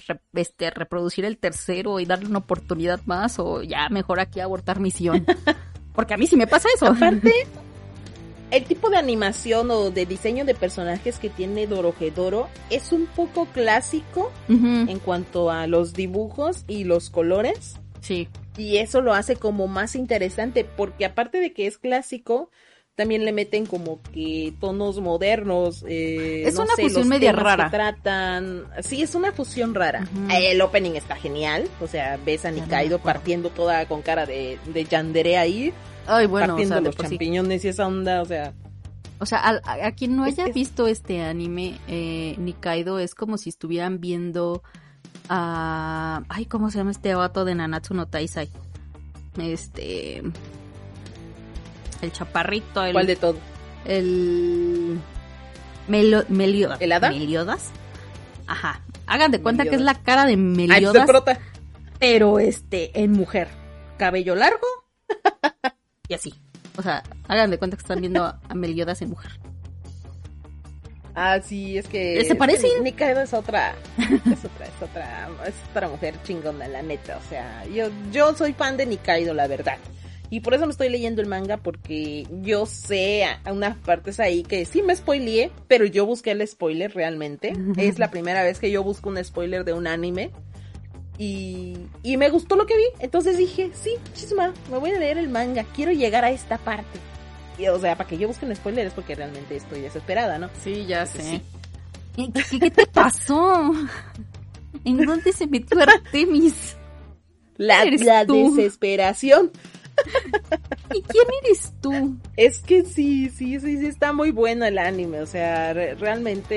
re- este, reproducir el tercero y darle una oportunidad más o ya mejor aquí abortar misión. Porque a mí sí me pasa eso. Aparte, el tipo de animación o de diseño de personajes que tiene Dorohedoro es un poco clásico en cuanto a los dibujos y los colores. Sí. Y eso lo hace como más interesante, porque aparte de que es clásico, también le meten como que tonos modernos. eh, Es no una sé, fusión los media rara. tratan. Sí, es una fusión rara. Ujú. El opening está genial. O sea, ves a no Nikaido partiendo toda con cara de, de yandere ahí, Ay, bueno, o partiendo sea, los sí. champiñones y esa onda. O sea, O sea, a, a quien no haya es- visto este anime, eh, Nikaido es como si estuvieran viendo a... Ay, ¿cómo se llama este vato de Nanatsu no Taisai? Este... El chaparrito, el... ¿cuál de todo? El... Melo- Meliodas. ¿El hada? Meliodas. Ajá. Hagan de cuenta que es la cara de Ah, el Meliodas, prota. pero este, en mujer. Cabello largo y así. O sea, hagan de cuenta que están viendo a Meliodas en mujer. Ah, sí, es que. ¿Se parecen? es que Nikaido es otra. Es otra, es otra. Es otra mujer chingona, la neta. O sea, yo, yo soy fan de Nikaido, la verdad. Y por eso me estoy leyendo el manga, porque yo sé a, unas partes ahí que sí me spoileé, pero yo busqué el spoiler realmente. es la primera vez que yo busco un spoiler de un anime. Y, y me gustó lo que vi. Entonces dije, sí, chisma, me voy a leer el manga. Quiero llegar a esta parte. Y, o sea, para que yo busque un spoiler es porque realmente estoy desesperada, ¿no? Sí, ya sé. ¿Qué, qué- qué te pasó? ¿En dónde se metió Artemis? La, la desesperación. ¿Y quién eres tú? Es que sí, sí, sí, sí, está muy bueno el anime. O sea, re- realmente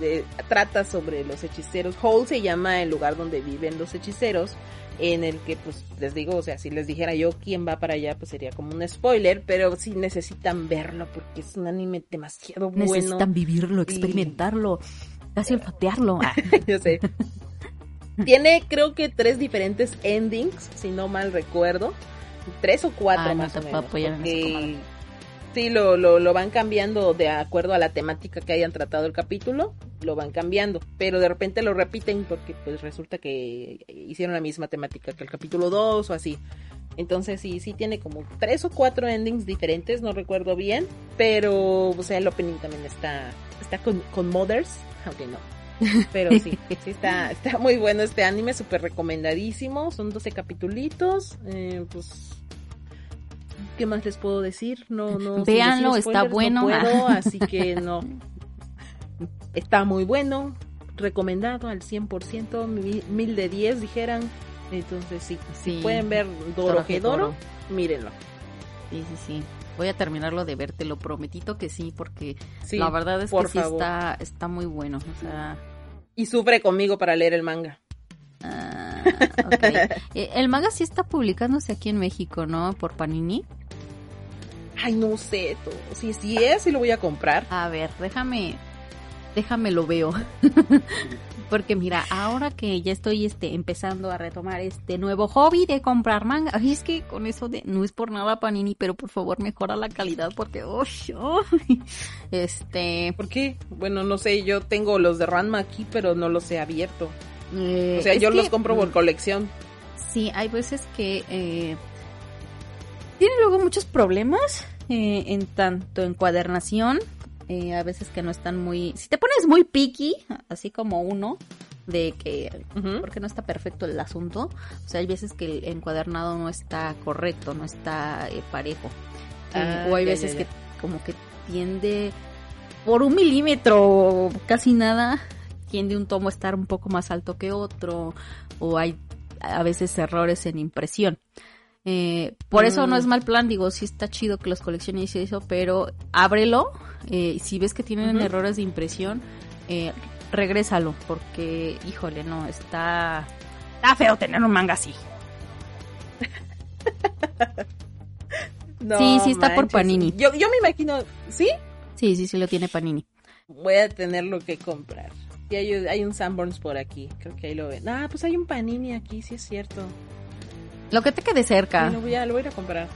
de- trata sobre los hechiceros. Hole se llama el lugar donde viven los hechiceros. En el que, pues, les digo, o sea, si les dijera yo quién va para allá, pues sería como un spoiler. Pero sí necesitan verlo porque es un anime demasiado bueno. Necesitan vivirlo, experimentarlo, casi olfatearlo. Ah, yo sé. Tiene, creo que tres diferentes endings, si no mal recuerdo. Tres o cuatro Ah, no más te o menos. porque sí, lo, lo, lo van cambiando de acuerdo a la temática que hayan tratado el capítulo. Lo van cambiando. Pero de repente lo repiten porque pues resulta que hicieron la misma temática que el capítulo 2 o así. Entonces sí, sí tiene como tres o cuatro endings diferentes, no recuerdo bien. Pero, o sea, el opening también está, está con, con Mothers, aunque no. Pero sí, sí está, está muy bueno este anime, súper recomendadísimo. Son 12 capitulitos. Eh, pues, ¿qué más les puedo decir? No, no. Véanlo, está no bueno. puedo, así que no. Está muy bueno, recomendado al 100%, mil, mil de 10 dijeran. Entonces sí, Sí. pueden ver Doro. mírenlo. Sí, sí, sí. Voy a terminarlo de ver, te lo prometito que sí, porque Sí, la verdad es por que sí está, está muy bueno. O sea, Y sufre conmigo para leer el manga. Eh, el manga sí está publicándose aquí en México, ¿no? Por Panini. Ay, no sé, todo. si sí es, sí lo voy a comprar. A ver, déjame, déjame lo veo. Porque mira, ahora que ya estoy este empezando a retomar este nuevo hobby de comprar manga, ay, es que con eso de no es por nada Panini, pero por favor mejora la calidad porque uy, uy. este ¿Por qué? Bueno, no sé, yo tengo los de Ranma aquí, pero no los he abierto. Eh, O sea, yo que, los compro por mm, colección. Sí, hay veces que eh, tiene luego muchos problemas eh, en tanto encuadernación, eh, a veces que no están muy... Si te pones muy picky, así como uno, de que... Porque no está perfecto el asunto. O sea, hay veces que el encuadernado no está correcto, no está eh, parejo. Eh, Ah, o hay ya, veces ya, que como que tiende por un milímetro, casi nada, tiende un tomo a estar un poco más alto que otro, o hay a veces errores en impresión. Eh, por eso Mm. no es mal plan, digo, sí está chido que los colecciones y eso, pero ábrelo, eh, si ves que tienen errores de impresión, eh, regrésalo, porque, híjole, no, está, está feo tener un manga así. No Sí, sí está por. Panini. Yo, yo me imagino, ¿sí? Sí, sí, sí lo tiene Panini. Voy a tenerlo que comprar. Y hay, hay un Sanborns por aquí, creo que ahí lo ven. Ah, pues hay un Panini aquí, sí es cierto. Lo que te quede cerca. Sí, lo, voy a, lo voy a ir a comprar.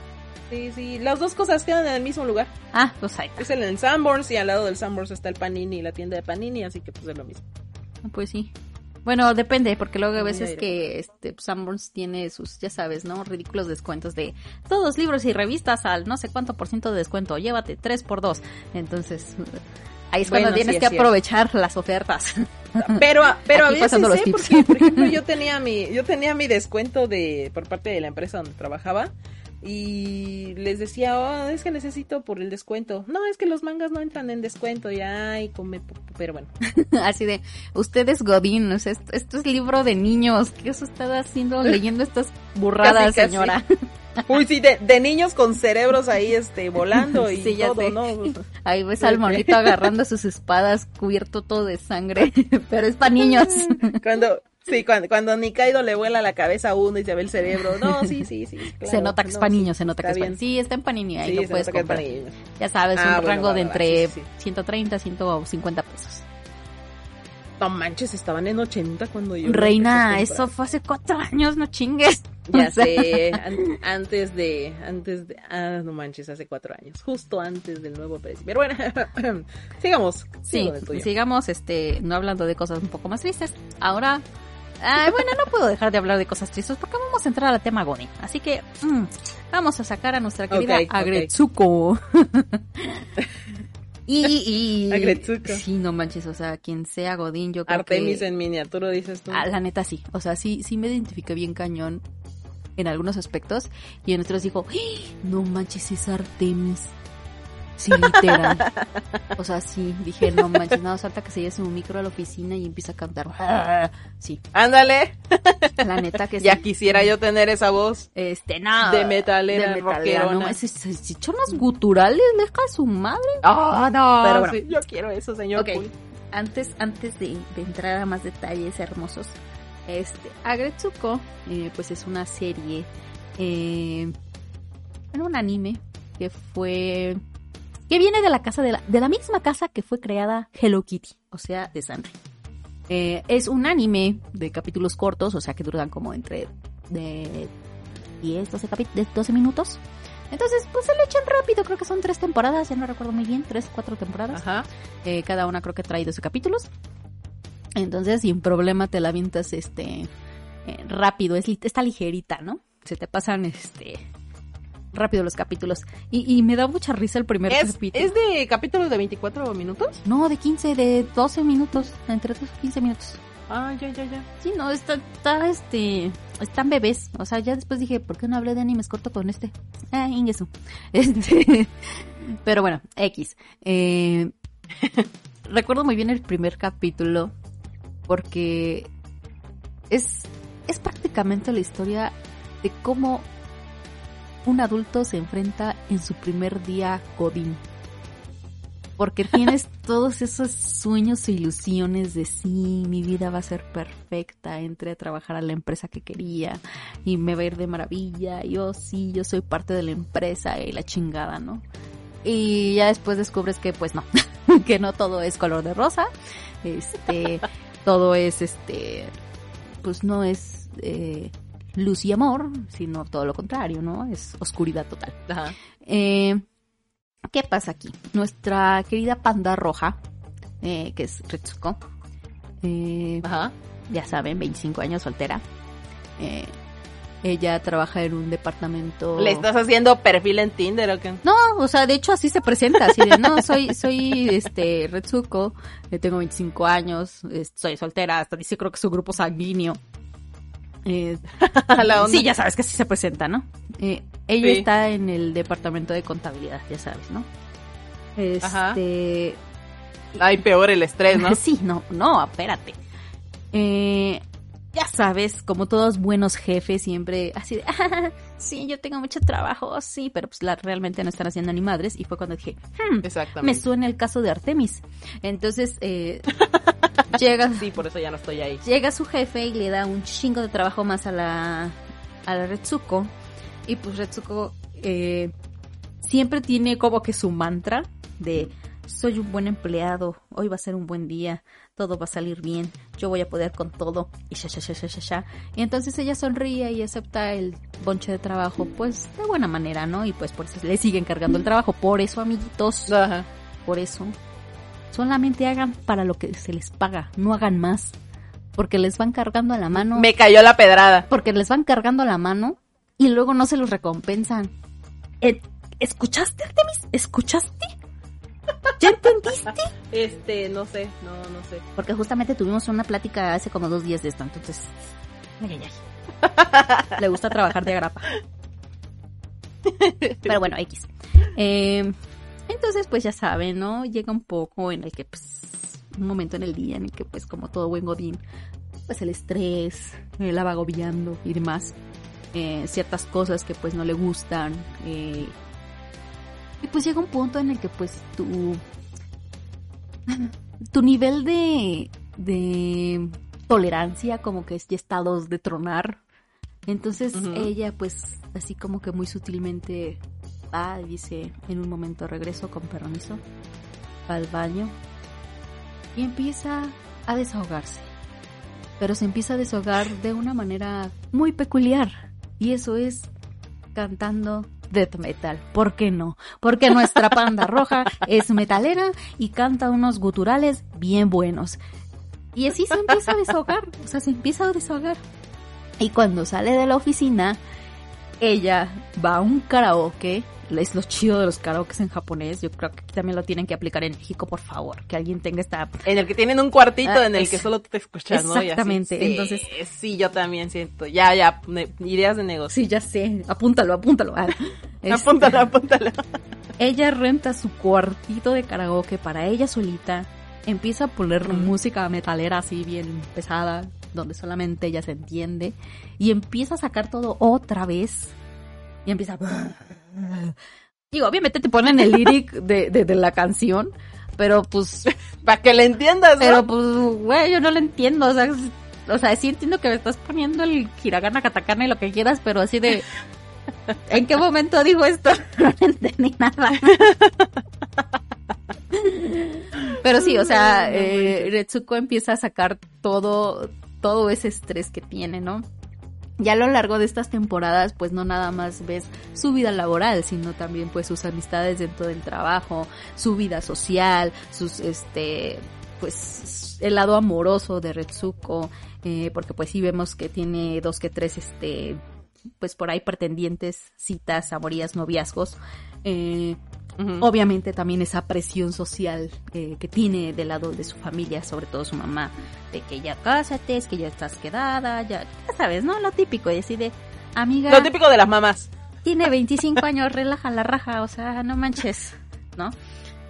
Sí, sí, las dos cosas quedan en el mismo lugar. Ah, pues ahí. Es en el Sanborns y al lado del Sanborns está el Panini, la tienda de Panini, así que pues es lo mismo. Pues sí. Bueno, depende, porque luego a veces que este Sanborns tiene sus, ya sabes, ¿no? Ridículos descuentos de todos libros y revistas al no sé cuánto por ciento de descuento. Llévate tres por dos. Entonces, ahí es cuando tienes sí, que cierto. aprovechar las ofertas. Pero, a- pero a Aquí veces, pasando los ¿eh? tips. porque por ejemplo yo tenía mi, yo tenía mi descuento de por parte de la empresa donde trabajaba y les decía, oh, es que necesito por el descuento. No, es que los mangas no entran en descuento y ay, come, pero bueno. Así de, ustedes Godín, o sea, esto, esto es libro de niños. ¿Qué os está haciendo leyendo estas burradas, Casi, casi. Uy, sí, de, de niños con cerebros ahí, este, volando y Sí, todo, sé. ¿no? Ahí ves al monito agarrando sus espadas, cubierto todo de sangre, pero es para niños. Cuando, sí, cuando, cuando Nikaido le vuela la cabeza a uno y se ve el cerebro. No, sí, sí, sí. claro. se nota que es No, para sí, niños, se nota que es para. Sí, está en Panini, ahí Sí, lo puedes comprar. Ya sabes, Ah, un bueno, rango va, de va, va, entre sí. 130 a 150 pesos. No manches, estaban en 80 cuando yo. Reina, eso fue hace cuatro años, no chingues. Ya O sea, sé, an- antes de, antes de, ah, no manches, hace cuatro años, justo antes del nuevo precio. Pero bueno, sigamos. Sí, sigamos, este, no hablando de cosas un poco más tristes. Ahora, ay, bueno, no puedo dejar de hablar de cosas tristes porque vamos a entrar al tema Godin. Así que, mm, vamos a sacar a nuestra querida Ok, ok. Agretsuko. y, y, Agretsuko. Sí, no manches, o sea, quien sea Godín, yo creo Artemis que... en miniatura, dices tú. Ah, la neta sí, o sea, sí, sí me identifiqué bien cañón en algunos aspectos y en otros dijo, ¡Ah! no manches, es Artemis. Sí, literal. o sea, sí, dije, no manches, nada, salta que se lleve su micro a la oficina y empieza a cantar. Sí, Ándale, la neta que sí. ya quisiera yo tener esa voz. Este, no. De metalera, de metalera, no, se, se echó unos guturales, leja su madre. Ah, no, Pero bueno. sí, yo quiero eso, señor. Ok. Pool. antes, antes de, de entrar a más detalles hermosos, este, Agretsuko, eh, pues es una serie, eh, bueno, un anime que fue, que viene de la casa, de la, de la misma casa que fue creada Hello Kitty, o sea, de Sanri. Eh, es un anime de capítulos cortos, o sea, que duran como entre de 10, 12, capi- de 12 minutos. Entonces, pues se lo echan rápido, creo que son tres temporadas, ya no recuerdo muy bien, tres, cuatro temporadas. Ajá. Eh, cada una creo que trae 12 capítulos. Entonces, sin problema te la avientas este eh, rápido, es, está ligerita, ¿no? Se te pasan este rápido los capítulos. Y, y me da mucha risa el primer ¿Es, capítulo. ¿Es de capítulos de 24 minutos? No, de 15, de 12 minutos, entre 12 y 15 minutos. Ah, ya, ya, ya. Sí, no, está, está, este, están bebés. O sea, ya después dije, ¿por qué no hablé de animes corto con este? Ah, Ingesu. Este, pero bueno, X. Eh, recuerdo muy bien el primer capítulo porque es, es prácticamente la historia de cómo un adulto se enfrenta en su primer día Godín. Porque tienes todos esos sueños e ilusiones de sí, mi vida va a ser perfecta, entré a trabajar a la empresa que quería y me va a ir de maravilla, yo sí, yo soy parte de la empresa y la chingada, ¿no? Y ya después descubres que pues no, que no todo es color de rosa, este, todo es este, pues no es eh, luz y amor, sino todo lo contrario, ¿no? Es oscuridad total. Ajá. Eh, ¿Qué pasa aquí? Nuestra querida panda roja, eh, que es Retsuko, eh, Ajá. ya saben, 25 años soltera. Ella trabaja en un departamento. ¿Le estás haciendo perfil en Tinder o qué? No, o sea, de hecho así se presenta, así de, no, soy, soy, este, Retsuko, eh, tengo 25 años, soy soltera, hasta dice creo que su grupo sanguíneo. Eh, La onda. sí, ya sabes que así se presenta, ¿no? Eh, ella Sí. está en el departamento de contabilidad, ya sabes, ¿no? Ajá. Este, Ay, peor el estrés, ¿no? Sí, no, no, espérate. Eh, ya sabes, como todos buenos jefes, siempre así de, "Ah, sí, yo tengo mucho trabajo, sí, pero pues la, realmente no están haciendo ni madres. Y fue cuando dije, "Hmm, me suena el caso de Artemis. Entonces, eh, llega, Sí, por eso ya no estoy ahí. llega su jefe y le da un chingo de trabajo más a la, a la Retsuko. Y pues Retsuko eh, siempre tiene como que su mantra de soy un buen empleado, hoy va a ser un buen día, todo va a salir bien, yo voy a poder con todo y ya, ya, ya, ya, ya, ya. Y entonces ella sonríe y acepta el bonche de trabajo, pues de buena manera, ¿no? Y pues por eso le siguen cargando el trabajo. Por eso, amiguitos, Ajá. por eso, solamente hagan para lo que se les paga, no hagan más. Porque les van cargando a la mano. Me cayó la pedrada. Porque les van cargando a la mano y luego no se los recompensan. Eh, ¿Escuchaste, Artemis? ¿Escuchaste? ¿Ya entendiste? Este, no sé, no, no sé. Porque justamente tuvimos una plática hace como dos días de esto, entonces... Ay, ay, ay. Le gusta trabajar de grapa. Pero bueno, X. Eh, entonces, pues ya saben, ¿no? Llega un poco en el que, pues, un momento en el día en el que, pues, como todo buen godín, pues el estrés, eh, la va agobiando y demás. Eh, ciertas cosas que, pues, no le gustan. eh, y pues llega un punto en el que, pues, tu... Tu nivel de... de tolerancia como que ya está a dos de tronar. Entonces ella pues así como que muy sutilmente va y dice en un momento regreso con permiso al baño y empieza a desahogarse. Pero se empieza a desahogar de una manera muy peculiar y eso es cantando death metal. ¿Por qué no? Porque nuestra panda roja es metalera y canta unos guturales bien buenos. Y así se empieza a desahogar, o sea, se empieza a desahogar. Y cuando sale de la oficina, ella va a un karaoke. Es lo chido de los karaokes en japonés. Yo creo que aquí también lo tienen que aplicar en México, por favor. Que alguien tenga esta... En el que tienen un cuartito Ah, en el es- que solo tú te escuchas, ¿no? Exactamente, Sí, entonces- Sí, yo también siento. Ya, ya, ideas de negocio. Sí, ya sé. Apúntalo, apúntalo. Ah, este, Apúntalo, apúntalo. Ella renta su cuartito de karaoke para ella solita. Empieza a poner Ujú. música metalera así bien pesada, donde solamente ella se entiende. Y empieza a sacar todo otra vez. Y empieza a... Digo, obviamente te ponen el lyric de, de, de la canción. Pero pues, Para que le entiendas, ¿no? pero pues, güey, yo no lo entiendo. O sea, es- o sea, sí entiendo que me estás poniendo el hiragana, katakana y lo que quieras, pero así de... ¿En qué momento dijo esto? No entendí nada. Pero sí, o sea, eh. Retsuko empieza a sacar todo, todo ese estrés que tiene, ¿no? Ya a lo largo de estas temporadas, pues no nada más ves su vida laboral, sino también pues sus amistades dentro del trabajo, su vida social, sus, este, pues el lado amoroso de Retsuko, eh, porque pues sí vemos que tiene dos que tres, este, pues por ahí pretendientes, citas, amorías, noviazgos. Eh, Obviamente también esa presión social eh, que tiene del lado de su familia, sobre todo su mamá, de que ya cásate, es que ya estás quedada, ya, ya sabes, ¿no? Lo típico, y así de, amiga, Lo típico de las mamás. tiene 25 años, relaja la raja, o sea, no manches, ¿no?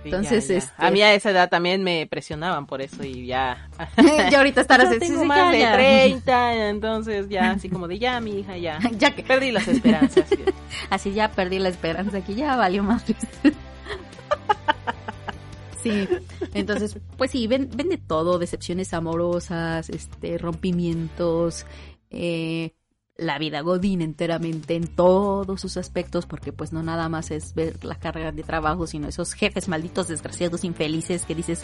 Entonces, ya, ya. este- A mí a esa edad también me presionaban por eso y ya. ya ahorita estarás tengo sí, sí, más ya, de ya. 30, entonces ya así como de ya, mi hija, ya. Ya que, Perdí las esperanzas. así ya perdí la esperanza, aquí ya valió más. Sí, entonces, pues sí, ven, ven de todo, decepciones amorosas, este, rompimientos, eh, la vida Godín enteramente en todos sus aspectos, porque pues no nada más es ver la carga de trabajo, sino esos jefes malditos, desgraciados, infelices que dices,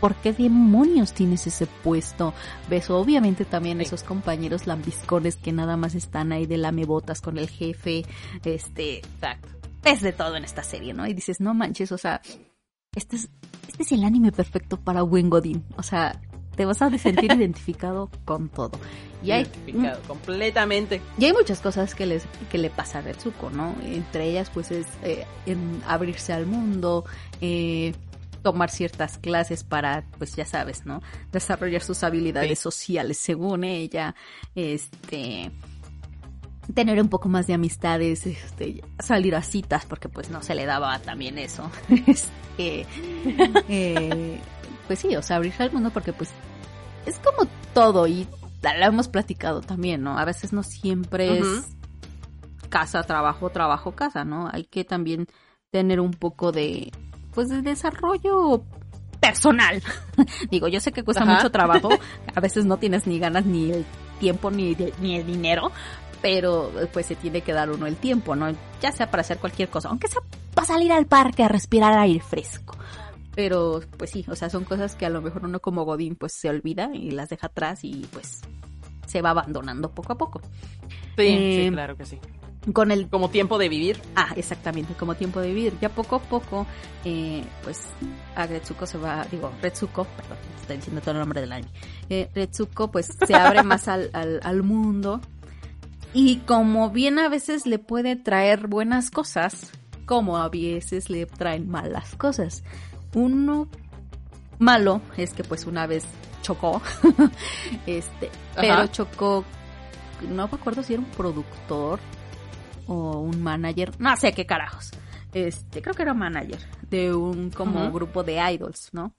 ¿por qué demonios tienes ese puesto? Ves obviamente también Sí. esos compañeros lambiscones que nada más están ahí de lamebotas con el jefe, este, Exacto. ves de todo en esta serie, ¿no? Y dices, no manches, o sea, este es, este es el anime perfecto para buen Godín. O sea, te vas a sentir identificado con todo. Y hay, Identificado completamente. y hay muchas cosas que, les, que le pasa a Retsuko, ¿no? Entre ellas, pues, es eh, en abrirse al mundo, eh, tomar ciertas clases para, pues, ya sabes, ¿no? Desarrollar sus habilidades Sí. sociales, según ella, este tener un poco más de amistades, este, salir a citas, porque pues no se le daba también eso. Este, eh, pues sí, o sea, abrirse al mundo porque pues es como todo y lo hemos platicado también, ¿no? A veces no siempre es casa, trabajo, trabajo, casa, ¿no? Hay que también tener un poco de, pues, de desarrollo personal. Digo, yo sé que cuesta Ajá. mucho trabajo, a veces no tienes ni ganas ni el tiempo ni, de- ni el dinero, pero pues se tiene que dar uno el tiempo, ¿no? Ya sea para hacer cualquier cosa, aunque sea para salir al parque a respirar aire fresco. Pero pues sí, o sea, son cosas que a lo mejor uno como Godín pues se olvida y las deja atrás y pues se va abandonando poco a poco. Sí, Eh, sí, claro que sí. Con el Como tiempo de vivir. Ah, exactamente, como tiempo de vivir. Ya poco a poco, eh, pues a Retsuko se va, digo, Retsuko, perdón, estoy diciendo todo el nombre del anime. Eh, Retsuko pues se abre más al, al, al mundo y como bien a veces le puede traer buenas cosas, como a veces le traen malas cosas. Uno malo es que pues una vez chocó, este, pero chocó, no me acuerdo si era un productor o un manager, no sé qué carajos. Este, creo que era manager de un como grupo de idols, ¿no?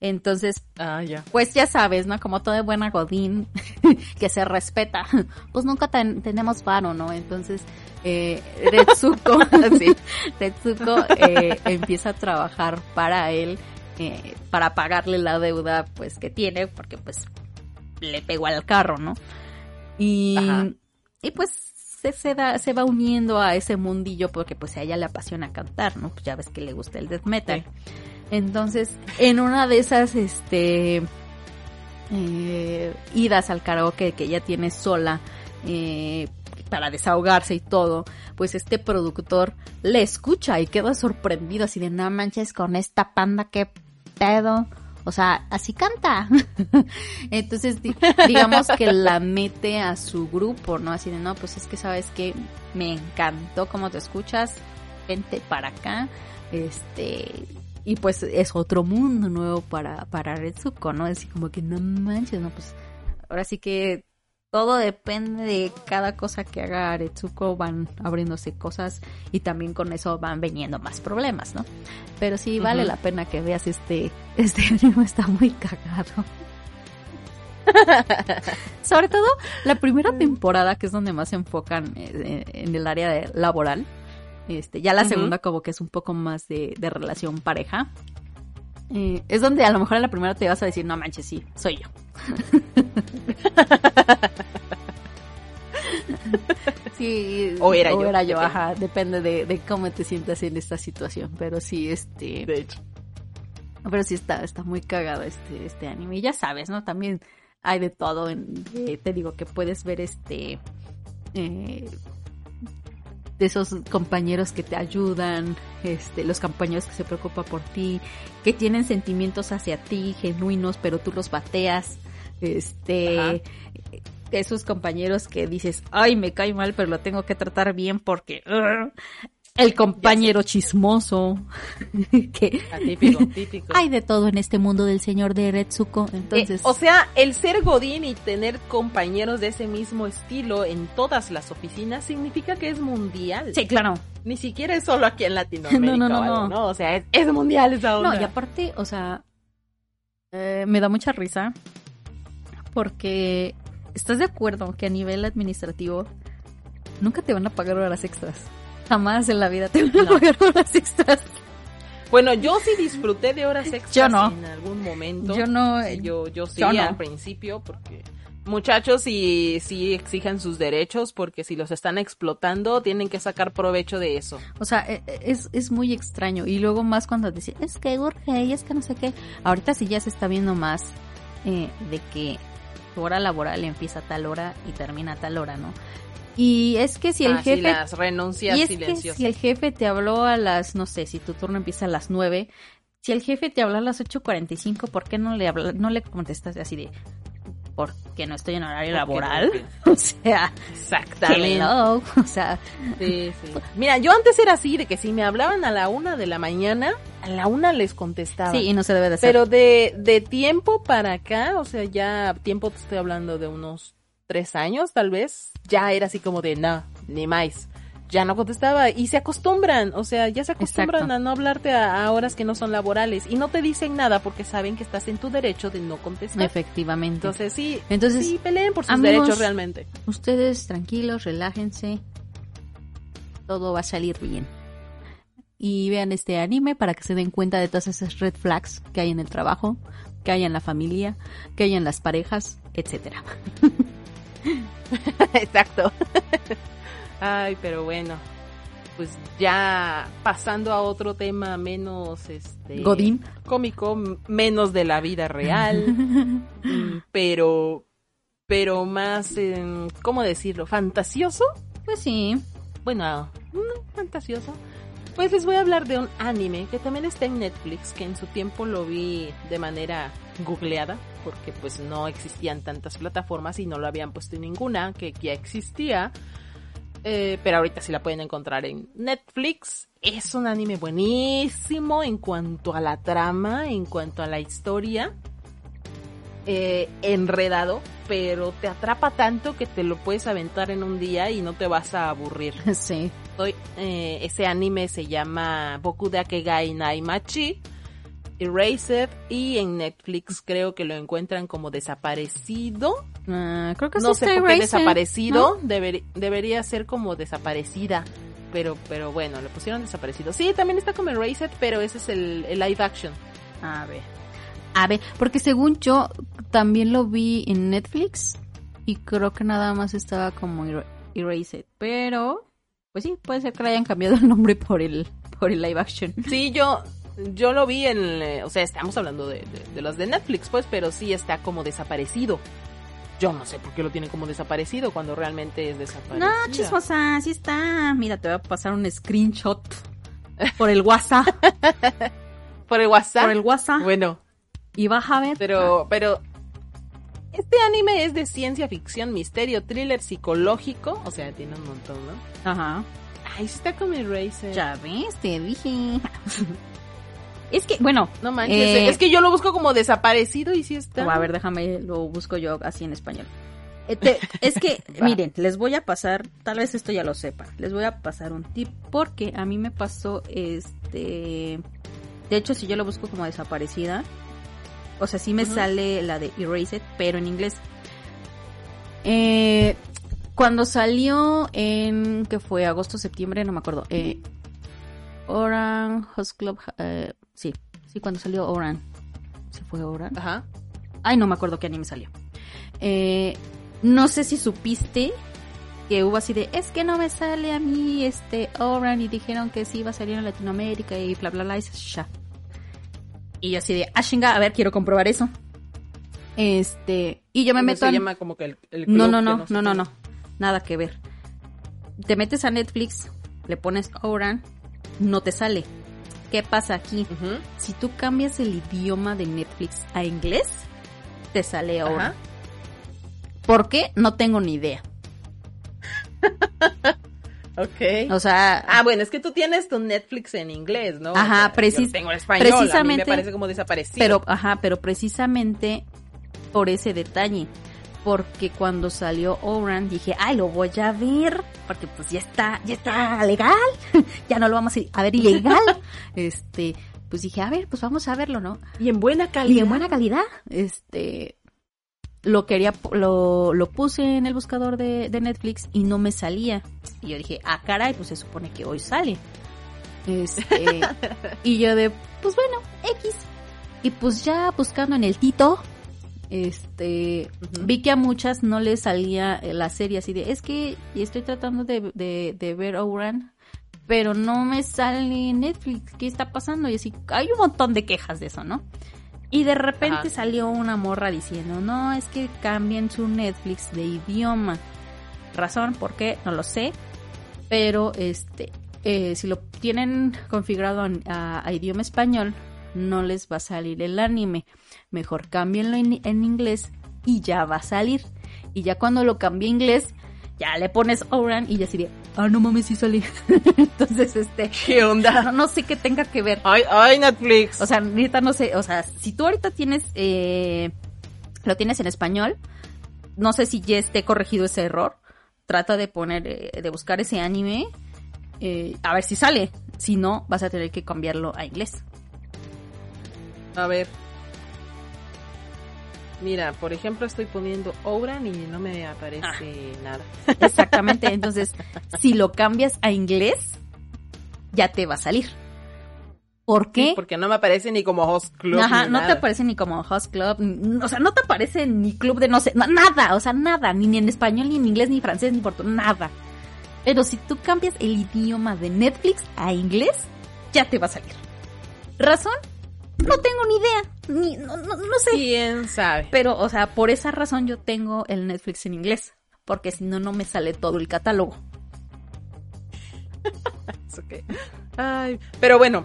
Entonces, Ah, ya. pues ya sabes, ¿no? Como toda buena Godín que se respeta, pues nunca ten- tenemos varo, ¿no? Entonces, eh, Retsuko, sí, Retsuko eh, empieza a trabajar para él, eh, para pagarle la deuda, pues, que tiene, porque pues le pegó al carro, ¿no? Y, Ajá. y pues se, se, da, se va uniendo a ese mundillo porque pues a ella le apasiona cantar, ¿no? Pues ya ves que le gusta el death metal. Entonces, en una de esas, este, eh, idas al karaoke que ella tiene sola, eh, para desahogarse y todo, pues este productor le escucha y queda sorprendido así de no manches con esta panda que pedo. O sea, así canta. Entonces, di- digamos que la mete a su grupo, ¿no? Así de, no, pues es que sabes que me encantó cómo te escuchas, vente para acá. Este, y pues es otro mundo nuevo para, para Retsuko, ¿no? Así como que no manches, no, pues ahora sí que todo depende de cada cosa que haga Retsuko, van abriéndose cosas y también con eso van viniendo más problemas, ¿no? Pero sí vale la pena que veas este, este anime, está muy cagado. Sobre todo la primera temporada, que es donde más se enfocan eh, en el área laboral. Este, ya la segunda como que es un poco más de, de relación pareja. Eh, es donde a lo mejor en la primera te vas a decir, no manches, sí, soy yo. Sí, O era yo, yo, depende. ajá, depende de, de cómo te sientas en esta situación, pero sí, este, De hecho. pero sí está, está muy cagado este, este anime. Y ya sabes, ¿no? También hay de todo. En, eh, te digo que puedes ver este. eh, de esos compañeros que te ayudan, este, los compañeros que se preocupan por ti, que tienen sentimientos hacia ti, genuinos, pero tú los bateas. Este. Ajá. Esos compañeros que dices, ay, me cae mal, pero lo tengo que tratar bien porque. ugh". el compañero chismoso. que Ah, típico, típico. hay de todo en este mundo del señor de Retsuko. Entonces, Eh, o sea, el ser Godín y tener compañeros de ese mismo estilo en todas las oficinas significa que es mundial. sí, claro. Ni siquiera es solo aquí en Latinoamérica. No, no, no, o algo, no. ¿no? O sea, es, es mundial esa onda. No, y aparte, o sea, eh, me da mucha risa porque estás de acuerdo que a nivel administrativo nunca te van a pagar horas extras. Jamás en la vida te van a No. pagar horas extras. Bueno, yo sí disfruté de horas extras Yo no. en algún momento. Yo no, yo, yo sí yo no. al principio porque muchachos sí, sí exijan sus derechos porque si los están explotando tienen que sacar provecho de eso. O sea, e- e- es, es muy extraño. Y luego más cuando decían, es que urge y es que no sé qué. Ahorita sí ya se está viendo más eh, de que tu hora laboral empieza a tal hora y termina a tal hora, ¿no? Y es que si el Ah, jefe... las renuncias y es que si el jefe te habló a las, no sé, si tu turno empieza a las 9, si el jefe te habló a las 8.45, ¿por qué no le, habla, no le contestas así de... Porque no estoy en horario laboral. O sea, Exactamente. hello. O sea, Sí, sí. Mira, yo antes era así, de que si me hablaban a la una de la mañana, a la una les contestaba. sí, y no se debe de hacer. Pero de, de tiempo para acá, o sea, ya tiempo te estoy hablando de unos tres años, tal vez, ya era así como de, no, ni más. Ya no contestaba y se acostumbran, o sea, ya se acostumbran Exacto. a no hablarte a, a horas que no son laborales y no te dicen nada porque saben que estás en tu derecho de no contestar. Efectivamente. Entonces sí, Entonces, sí peleen por sus amigos, derechos realmente. ustedes tranquilos, relájense. Todo va a salir bien. Y vean este anime para que se den cuenta de todas esas red flags que hay en el trabajo, que hay en la familia, que hay en las parejas, etcétera. Exacto. Ay, pero bueno. Pues ya pasando a otro tema menos este Godín. cómico, menos de la vida real, mm, pero pero más em, ¿cómo decirlo? fantasioso. Pues sí. Bueno, fantasioso. Pues les voy a hablar de un anime que también está en Netflix, que en su tiempo lo vi de manera googleada, porque pues no existían tantas plataformas y no lo habían puesto en ninguna, que ya existía. Eh, pero ahorita sí la pueden encontrar en Netflix. Es un anime buenísimo en cuanto a la trama, en cuanto a la historia. Eh, enredado, pero te atrapa tanto que te lo puedes aventar en un día y no te vas a aburrir. Sí. Hoy, eh, ese anime se llama Boku de Akegai Naimachi, Erased, y en Netflix creo que lo encuentran como desaparecido. Ah, creo que no sé por qué desaparecido, deber- debería ser como desaparecida. Pero, pero bueno, le pusieron desaparecido. Sí, también está como Erased, pero ese es el, el live action. A ver. A ver, porque según yo también lo vi en Netflix y creo que nada más estaba como Er- Erased, pero pues sí, puede ser que le hayan cambiado el nombre por el por el live action. Sí, yo, yo lo vi en, eh, o sea, estamos hablando de, de, de los de Netflix, pues, pero sí está como desaparecido. Yo no sé por qué lo tienen como desaparecido cuando realmente es desaparecido. No, chismosa, sí está. Mira, te voy a pasar un screenshot por el WhatsApp, Por el WhatsApp. por el WhatsApp Bueno, y vas a ver. pero, pero este anime es de ciencia ficción, misterio, thriller psicológico, o sea, tiene un montón, ¿no? Ajá. Ay, sí está como Eraser. Ya ves, te dije. es que, bueno, No manches, Eh, es que yo lo busco como desaparecido y sí está. a ver, déjame, lo busco yo así en español. Eh, es que, miren, les voy a pasar, tal vez esto ya lo sepan, les voy a pasar un tip porque a mí me pasó este, de hecho si yo lo busco como desaparecida, o sea, sí me sale la de Erased, pero en inglés. Eh, cuando salió en, que fue agosto, septiembre, no me acuerdo, eh, Oran Host Club, eh, sí, sí, cuando salió Oran, ¿se fue Oran? Ajá. Ay, no me acuerdo qué anime salió. Eh, no sé si supiste que hubo así de, es que no me sale a mí este Oran y dijeron que sí iba a salir en Latinoamérica y bla bla bla y ya. Y yo así de, ah chinga, a ver, quiero comprobar eso. Este, y yo me meto se en- llama como que el, el no, club no, no, no, no, no. Nada que ver. Te metes a Netflix, le pones Oran, no te sale. ¿Qué pasa aquí? Si tú cambias el idioma de Netflix a inglés, te sale Oran. Ajá. ¿Por qué? No tengo ni idea. Ok. O sea, Ah, bueno, es que tú tienes tu Netflix en inglés, ¿no? Ajá, precis- tengo el español, a mí precisamente- me parece como desaparecido. pero, ajá, pero precisamente por ese detalle. Porque cuando salió Oran dije, ay, lo voy a ver, porque pues ya está, ya está legal, ya no lo vamos a ver ilegal. este, pues dije, a ver, pues vamos a verlo, ¿no? y en buena calidad. Y en buena calidad, este, lo quería, lo, lo puse en el buscador de, de Netflix y no me salía. Y yo dije, ah, caray, pues se supone que hoy sale. Este, y yo de, pues bueno, X. Y pues ya buscando en el Tito, este, vi que a muchas no les salía eh, la serie así de, es que estoy tratando de, de, de ver Ouran, pero no me sale Netflix, ¿qué está pasando? Y así, hay un montón de quejas de eso, ¿no? Y de repente Ajá. salió una morra diciendo, no, es que cambien su Netflix de idioma. Razón, ¿por qué? No lo sé. Pero este, eh, si lo tienen configurado a idioma español, no les va a salir el anime. Mejor cámbienlo en, en inglés y ya va a salir. Y ya cuando lo cambie a inglés, ya le pones Oran y ya sería, ah, no mames, sí sale. Entonces, este, ¿Qué onda? no, no sé qué tenga que ver. Ay, ay, Netflix. O sea, neta no sé, o sea, si tú ahorita tienes, eh, lo tienes en español, no sé si ya esté corregido ese error. Trata de poner, eh, de buscar ese anime, eh, a ver si sale. Si no, vas a tener que cambiarlo a inglés. A ver. Mira, por ejemplo, estoy poniendo Obran y no me aparece Ah. nada. Exactamente. Entonces, si lo cambias a inglés, ya te va a salir. ¿Por qué? Sí, porque no me aparece ni como host club. Ajá, ni no te aparece ni como host club, o sea, no te aparece ni club de no sé, na- nada, o sea, nada, ni, ni en español, ni en inglés, ni francés, ni portugués, nada. Pero si tú cambias el idioma de Netflix a inglés, ya te va a salir. ¿Razón? No tengo ni idea, ni, no, no, no sé. ¿Quién sabe? Pero, o sea, por esa razón yo tengo el Netflix en inglés, porque si no, no me sale todo el catálogo. Es ok. Ay, pero bueno.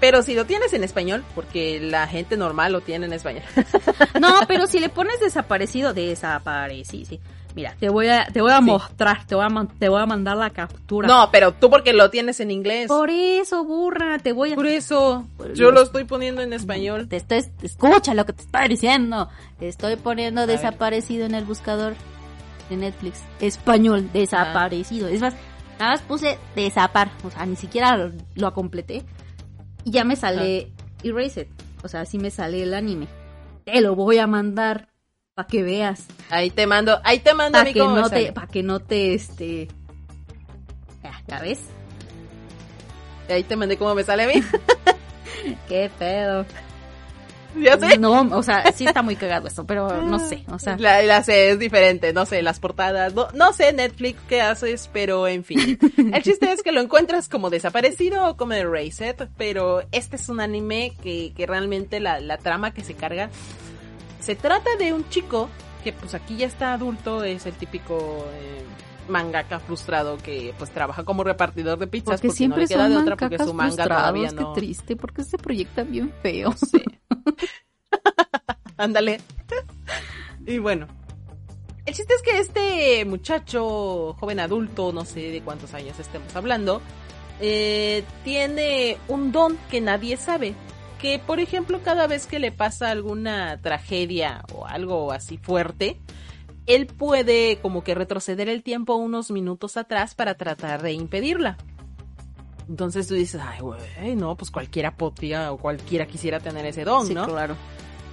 Pero si lo tienes en español, porque la gente normal lo tiene en español. No, pero si le pones desaparecido, desaparecido, sí. Mira, te voy a, te voy a Sí. mostrar, te voy a, te voy a mandar la captura. No, pero tú porque lo tienes en inglés. Por eso, burra, te voy a... Por eso, Por yo los- lo estoy poniendo en español. Te estoy, escucha lo que te estoy diciendo. Estoy poniendo desaparecido en el buscador de Netflix. Español, desaparecido. Es más, nada más puse desapar. O sea, ni siquiera lo, lo completé. Y ya me sale Erased. O sea, sí me sale el anime. Te lo voy a mandar para que veas. Ahí te mando, ahí te mando Para que cómo no te, para que no te, este... Ya, ¿ya ves? Ahí te mandé cómo me sale a mí. Qué pedo. ya sé. No, o sea, sí está muy cagado esto, pero no sé, o sea... La, la sé, es diferente, no sé, las portadas, no, no sé Netflix qué haces, pero en fin. El chiste es que lo encuentras como desaparecido o como Erased, pero este es un anime que, que realmente la, la trama que se carga se trata de un chico que pues aquí ya está adulto, es el típico eh, mangaka frustrado que pues trabaja como repartidor de pizzas Porque, porque, siempre no le queda son de otra porque su manga todavía no. Qué triste, porque se proyecta bien feo. No sé. Ándale. y bueno. El chiste es que este muchacho, joven adulto, no sé de cuántos años estemos hablando, eh, tiene un don que nadie sabe. Que, por ejemplo, cada vez que le pasa alguna tragedia o algo así fuerte, él puede como que retroceder el tiempo unos minutos atrás para tratar de impedirla. Entonces tú dices, ay, güey, no, pues cualquiera podría o cualquiera quisiera tener ese don, Sí, ¿no? claro.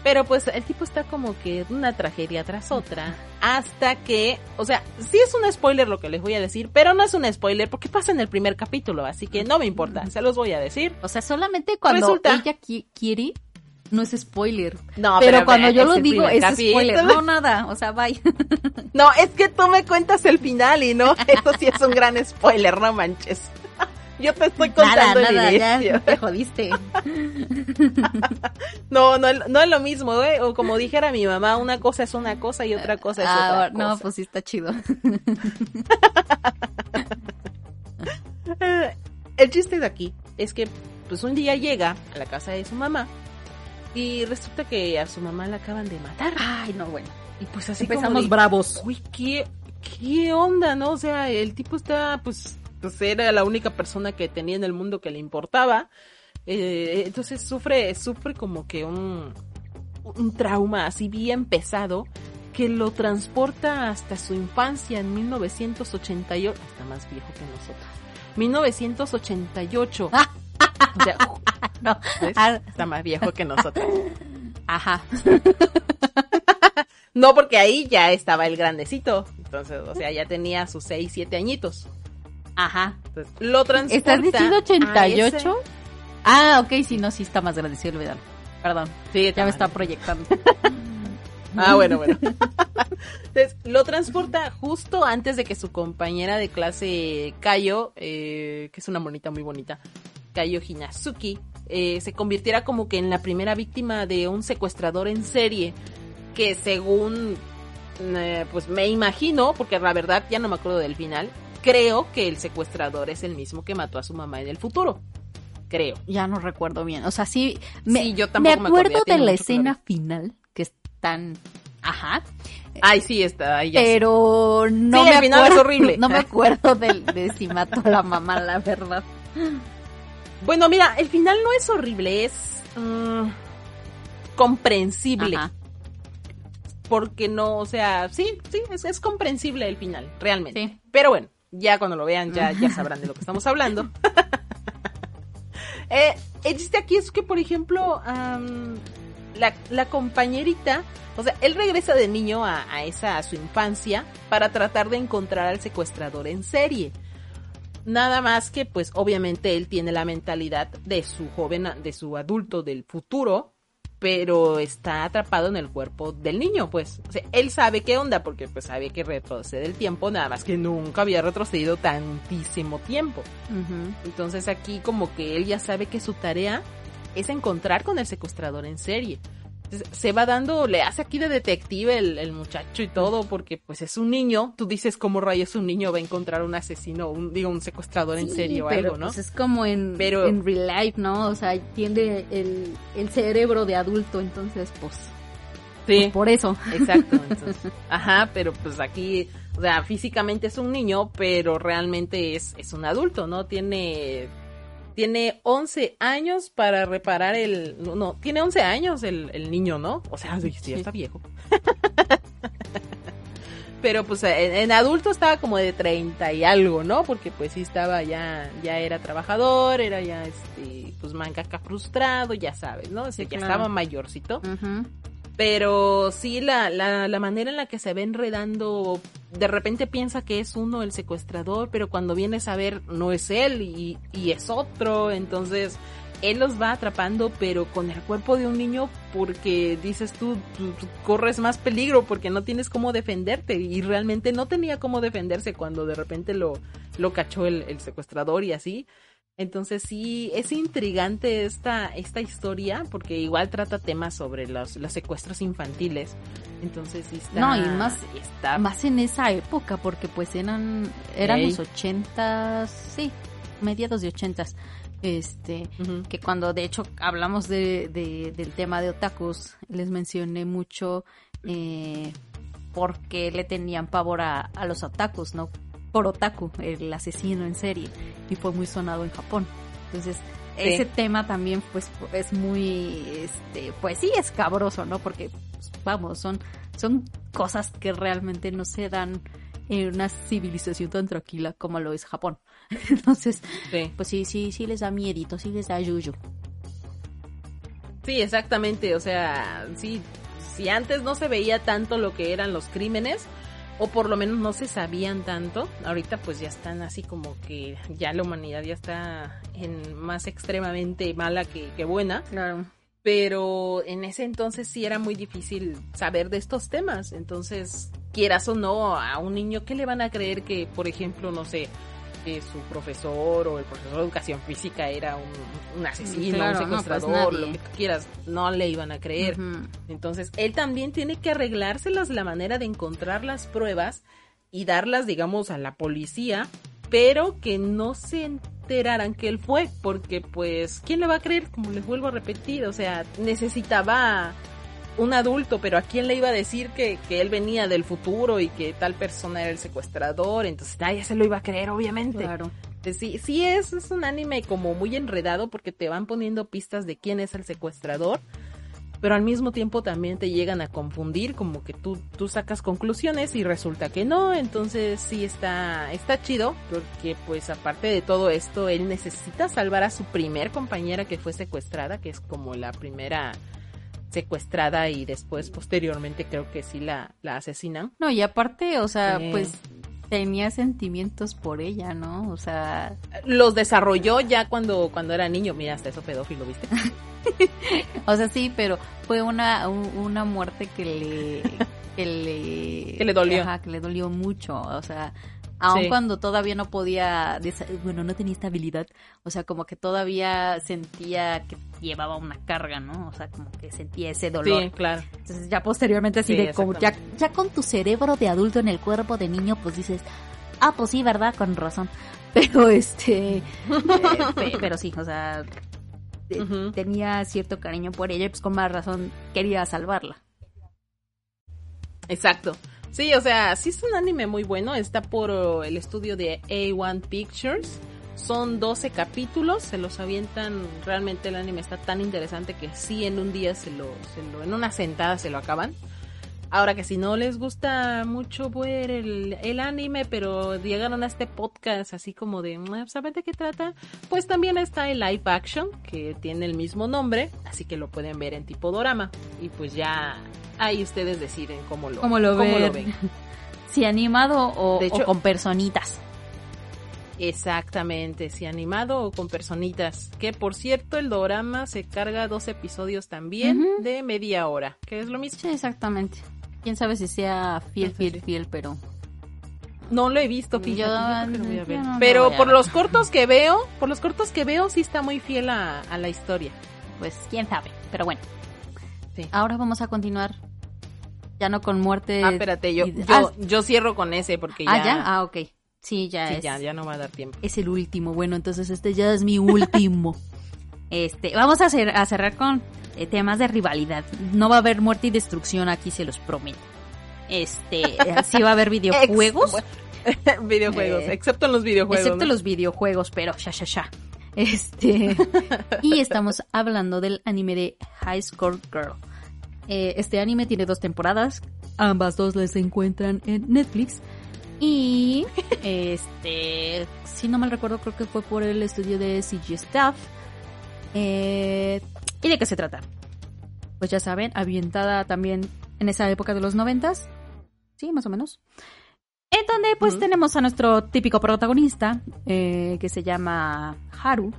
Pero pues el tipo está como que una tragedia tras otra. Hasta que, o sea, sí es un spoiler lo que les voy a decir, pero no es un spoiler porque pasa en el primer capítulo, así que no me importa, se los voy a decir. O sea, solamente cuando Resulta- ella qui- quiere, no es spoiler. No, pero, cuando yo lo digo es capítulo. spoiler. No, nada. O sea, bye. No, es que tú me cuentas el final y no, eso sí es un gran spoiler, no manches. Yo te estoy nada, contando el nada, inicio. ya te jodiste. No, no, no es lo mismo, ¿eh? O como dijera mi mamá, una cosa es una cosa y otra cosa es Ah, otra no, cosa. pues sí está chido. El chiste de aquí es que pues un día llega a la casa de su mamá y resulta que a su mamá la acaban de matar. Ay, no, bueno. Y pues así Empezamos como de, bravos. Uy, ¿qué, qué onda, ¿no? O sea, el tipo está, pues, pues era la única persona que tenía en el mundo que le importaba. Eh, entonces sufre, sufre como que un, un trauma así bien pesado que lo transporta hasta su infancia en 1988. Está más viejo que nosotros. 1988. Ah. No. Ah, Está más viejo que nosotros. ajá. No, porque ahí ya estaba el grandecito. Entonces, o sea, ya tenía sus 6, 7 añitos. Ajá. Entonces, lo transporta. ¿Estás diciendo a 88? ese- Ah, ok, sí, no, sí está más grande, sí, olvídalo. Perdón, Sí, ya me está proyectando. Ah, bueno, bueno. Entonces, lo transporta justo antes de que su compañera de clase, Kayo, eh, que es una monita muy bonita, Kayo Hinazuki, eh, se convirtiera como que en la primera víctima de un secuestrador en serie, que según, eh, pues me imagino, porque la verdad ya no me acuerdo del final, creo que el secuestrador es el mismo que mató a su mamá en el futuro. Creo. Ya no recuerdo bien. O sea, sí. Me, Sí, yo me tampoco me acuerdo, acuerdo ya de la escena final, que es tan. Ajá. Ay, sí, está ahí ya. Pero no Sí, me el final es horrible. No me acuerdo del- de, si mató a la mamá, la verdad. Bueno, mira, el final no es horrible, es mm, comprensible. Ajá. Porque no, o sea, sí, sí, es, es comprensible el final, realmente. Sí. Pero bueno, ya cuando lo vean, ya, ya sabrán de lo que estamos hablando. eh, el chiste aquí es que, por ejemplo, la, la compañerita, o sea, él regresa de niño a, a esa, a su infancia, para tratar de encontrar al secuestrador en serie. Nada más que, pues, obviamente él tiene la mentalidad de su joven, de su adulto del futuro, pero está atrapado en el cuerpo del niño, pues. O sea, él sabe qué onda, porque pues sabe que retrocede el tiempo, nada más que nunca había retrocedido tantísimo tiempo. Entonces aquí como que él ya sabe que su tarea es encontrar con el secuestrador en serie se va dando, le hace aquí de detective el, muchacho y todo, porque pues es un niño, tú dices cómo rayos un niño va a encontrar un asesino, un, digo, un secuestrador en serio o algo, ¿no? Pues es como en, en real life, ¿no? O sea, tiene el, el cerebro de adulto, entonces pues... Sí. Pues, por eso. Exacto. Entonces, ajá, pero pues aquí, o sea, físicamente es un niño, pero realmente es, es un adulto, ¿no? Tiene tiene 11 años para reparar el... No, tiene 11 años el, niño, ¿no? O sea, sí, ya está viejo. Pero pues en, adulto estaba como de 30 y algo, ¿no? Porque pues sí estaba ya, ya era trabajador, era ya este, pues mangaka frustrado, ya sabes, ¿no? O sea, ya estaba mayorcito. Pero sí, la, la, la manera en la que se ve enredando, de repente piensa que es uno el secuestrador, pero cuando vienes a ver no es él y, y es otro, entonces él los va atrapando, pero con el cuerpo de un niño porque dices tú, corres más peligro porque no tienes cómo defenderte y realmente no tenía cómo defenderse cuando de repente lo, lo cachó el, el secuestrador y así. Entonces sí, es intrigante esta, esta historia porque igual trata temas sobre los, los secuestros infantiles. Entonces sí está... No, y más, está... más en esa época porque pues eran, eran los ochentas, sí, mediados de ochentas. Este, que cuando de hecho hablamos de, de, del tema de otakus, les mencioné mucho eh, porque le tenían pavor a, a los otakus, ¿no? Por Otaku, el asesino en serie, y fue muy sonado en Japón. Entonces, ese tema también pues es muy este pues sí escabroso, ¿no? Porque pues, vamos, son son cosas que realmente no se dan en una civilización tan tranquila como lo es Japón. Entonces, pues sí, sí, sí les da miedito, sí les da yuyu. Sí, exactamente, o sea, sí, si antes no se veía tanto lo que eran los crímenes, o por lo menos no se sabían tanto. Ahorita pues ya están así como que ya la humanidad ya está en más extremadamente mala que, que buena. Claro. Pero en ese entonces sí era muy difícil saber de estos temas. Entonces, quieras o no, a un niño, ¿qué le van a creer que, por ejemplo, no sé, que su profesor o el profesor de educación física era un, asesino, un pues secuestrador, lo que tú quieras, no le iban a creer. Entonces, él también tiene que arreglárselas la manera de encontrar las pruebas y darlas, digamos, a la policía, pero que no se enteraran que él fue, porque pues, ¿quién le va a creer? Como les vuelvo a repetir, o sea, necesitaba un adulto, pero ¿a quién le iba a decir que, que, él venía del futuro y que tal persona era el secuestrador? Entonces nadie se lo iba a creer, obviamente. Claro. Sí, sí es, es un anime como muy enredado porque te van poniendo pistas de quién es el secuestrador, pero al mismo tiempo también te llegan a confundir, como que tú, tú sacas conclusiones y resulta que no, entonces sí está, está chido, porque pues aparte de todo esto, él necesita salvar a su primer compañera que fue secuestrada, que es como la primera secuestrada y después posteriormente creo que sí la, la asesinan. No, y aparte, o sea, pues tenía sentimientos por ella, ¿no? O sea, los desarrolló ya cuando cuando era niño, mira, hasta eso pedófilo, ¿viste? o sea, sí, pero fue una una muerte que le que le que le dolió. que le dolió mucho, o sea, Aun cuando todavía no podía, bueno, no tenía estabilidad, o sea, como que todavía sentía que llevaba una carga, ¿no? O sea, como que sentía ese dolor. Sí, claro. Entonces ya posteriormente así de como, ya, ya con tu cerebro de adulto en el cuerpo de niño, pues dices, ah, pues sí, ¿verdad? Con razón. Pero este, eh, pero sí, o sea, tenía cierto cariño por ella y pues con más razón quería salvarla. Exacto. Sí, o sea, sí es un anime muy bueno. Está por uh, el estudio de A1 Pictures. Son 12 capítulos, se los avientan. Realmente el anime está tan interesante que sí en un día se lo, se lo en una sentada se lo acaban. Ahora que si no les gusta mucho ver el, el, anime, pero llegaron a este podcast así como de, mm, ¿saben de qué trata? Pues también está el live action, que tiene el mismo nombre, así que lo pueden ver en tipo dorama. Y pues ya ahí ustedes deciden cómo lo, ¿Cómo lo, ven? si animado o, con personitas. Exactamente, si animado o con personitas. Que por cierto, el dorama se carga dos episodios también de media hora, que es lo mismo. Sí, exactamente. Quién sabe si sea fiel, fiel, fiel, pero No lo he visto, fíjate, Yo- yo creo que lo voy a yo ver. no lo Pero voy a por ver. los cortos que veo, por los cortos que veo, sí está muy fiel a, a la historia. pues quién sabe. Pero bueno, Sí. ahora vamos a continuar. Ya no con muerte. Ah, espérate, yo, ah, yo cierro con ese porque ya, ah, ya. Ah, ok. Sí, ya sí, es. ya, ya no va a dar tiempo. Es el último. Bueno, entonces este ya es mi último. este, vamos a, cerrar con temas de rivalidad. No va a haber muerte y destrucción aquí, se los prometo. Este, eh, sí va a haber videojuegos. Videojuegos, Eh, excepto en los videojuegos. Excepto ¿no? los videojuegos, pero ya, ya, ya. Este. y estamos hablando del anime de High Score Girl. Eh, este anime tiene dos temporadas. Ambas dos les encuentran en Netflix. Y este, si no mal recuerdo, creo que fue por el estudio de CG Staff. Eh, ¿Y de qué se trata? Pues ya saben, ambientada también en esa época de los noventas. Sí, más o menos. En donde pues tenemos a nuestro típico protagonista, eh, que se llama Haru.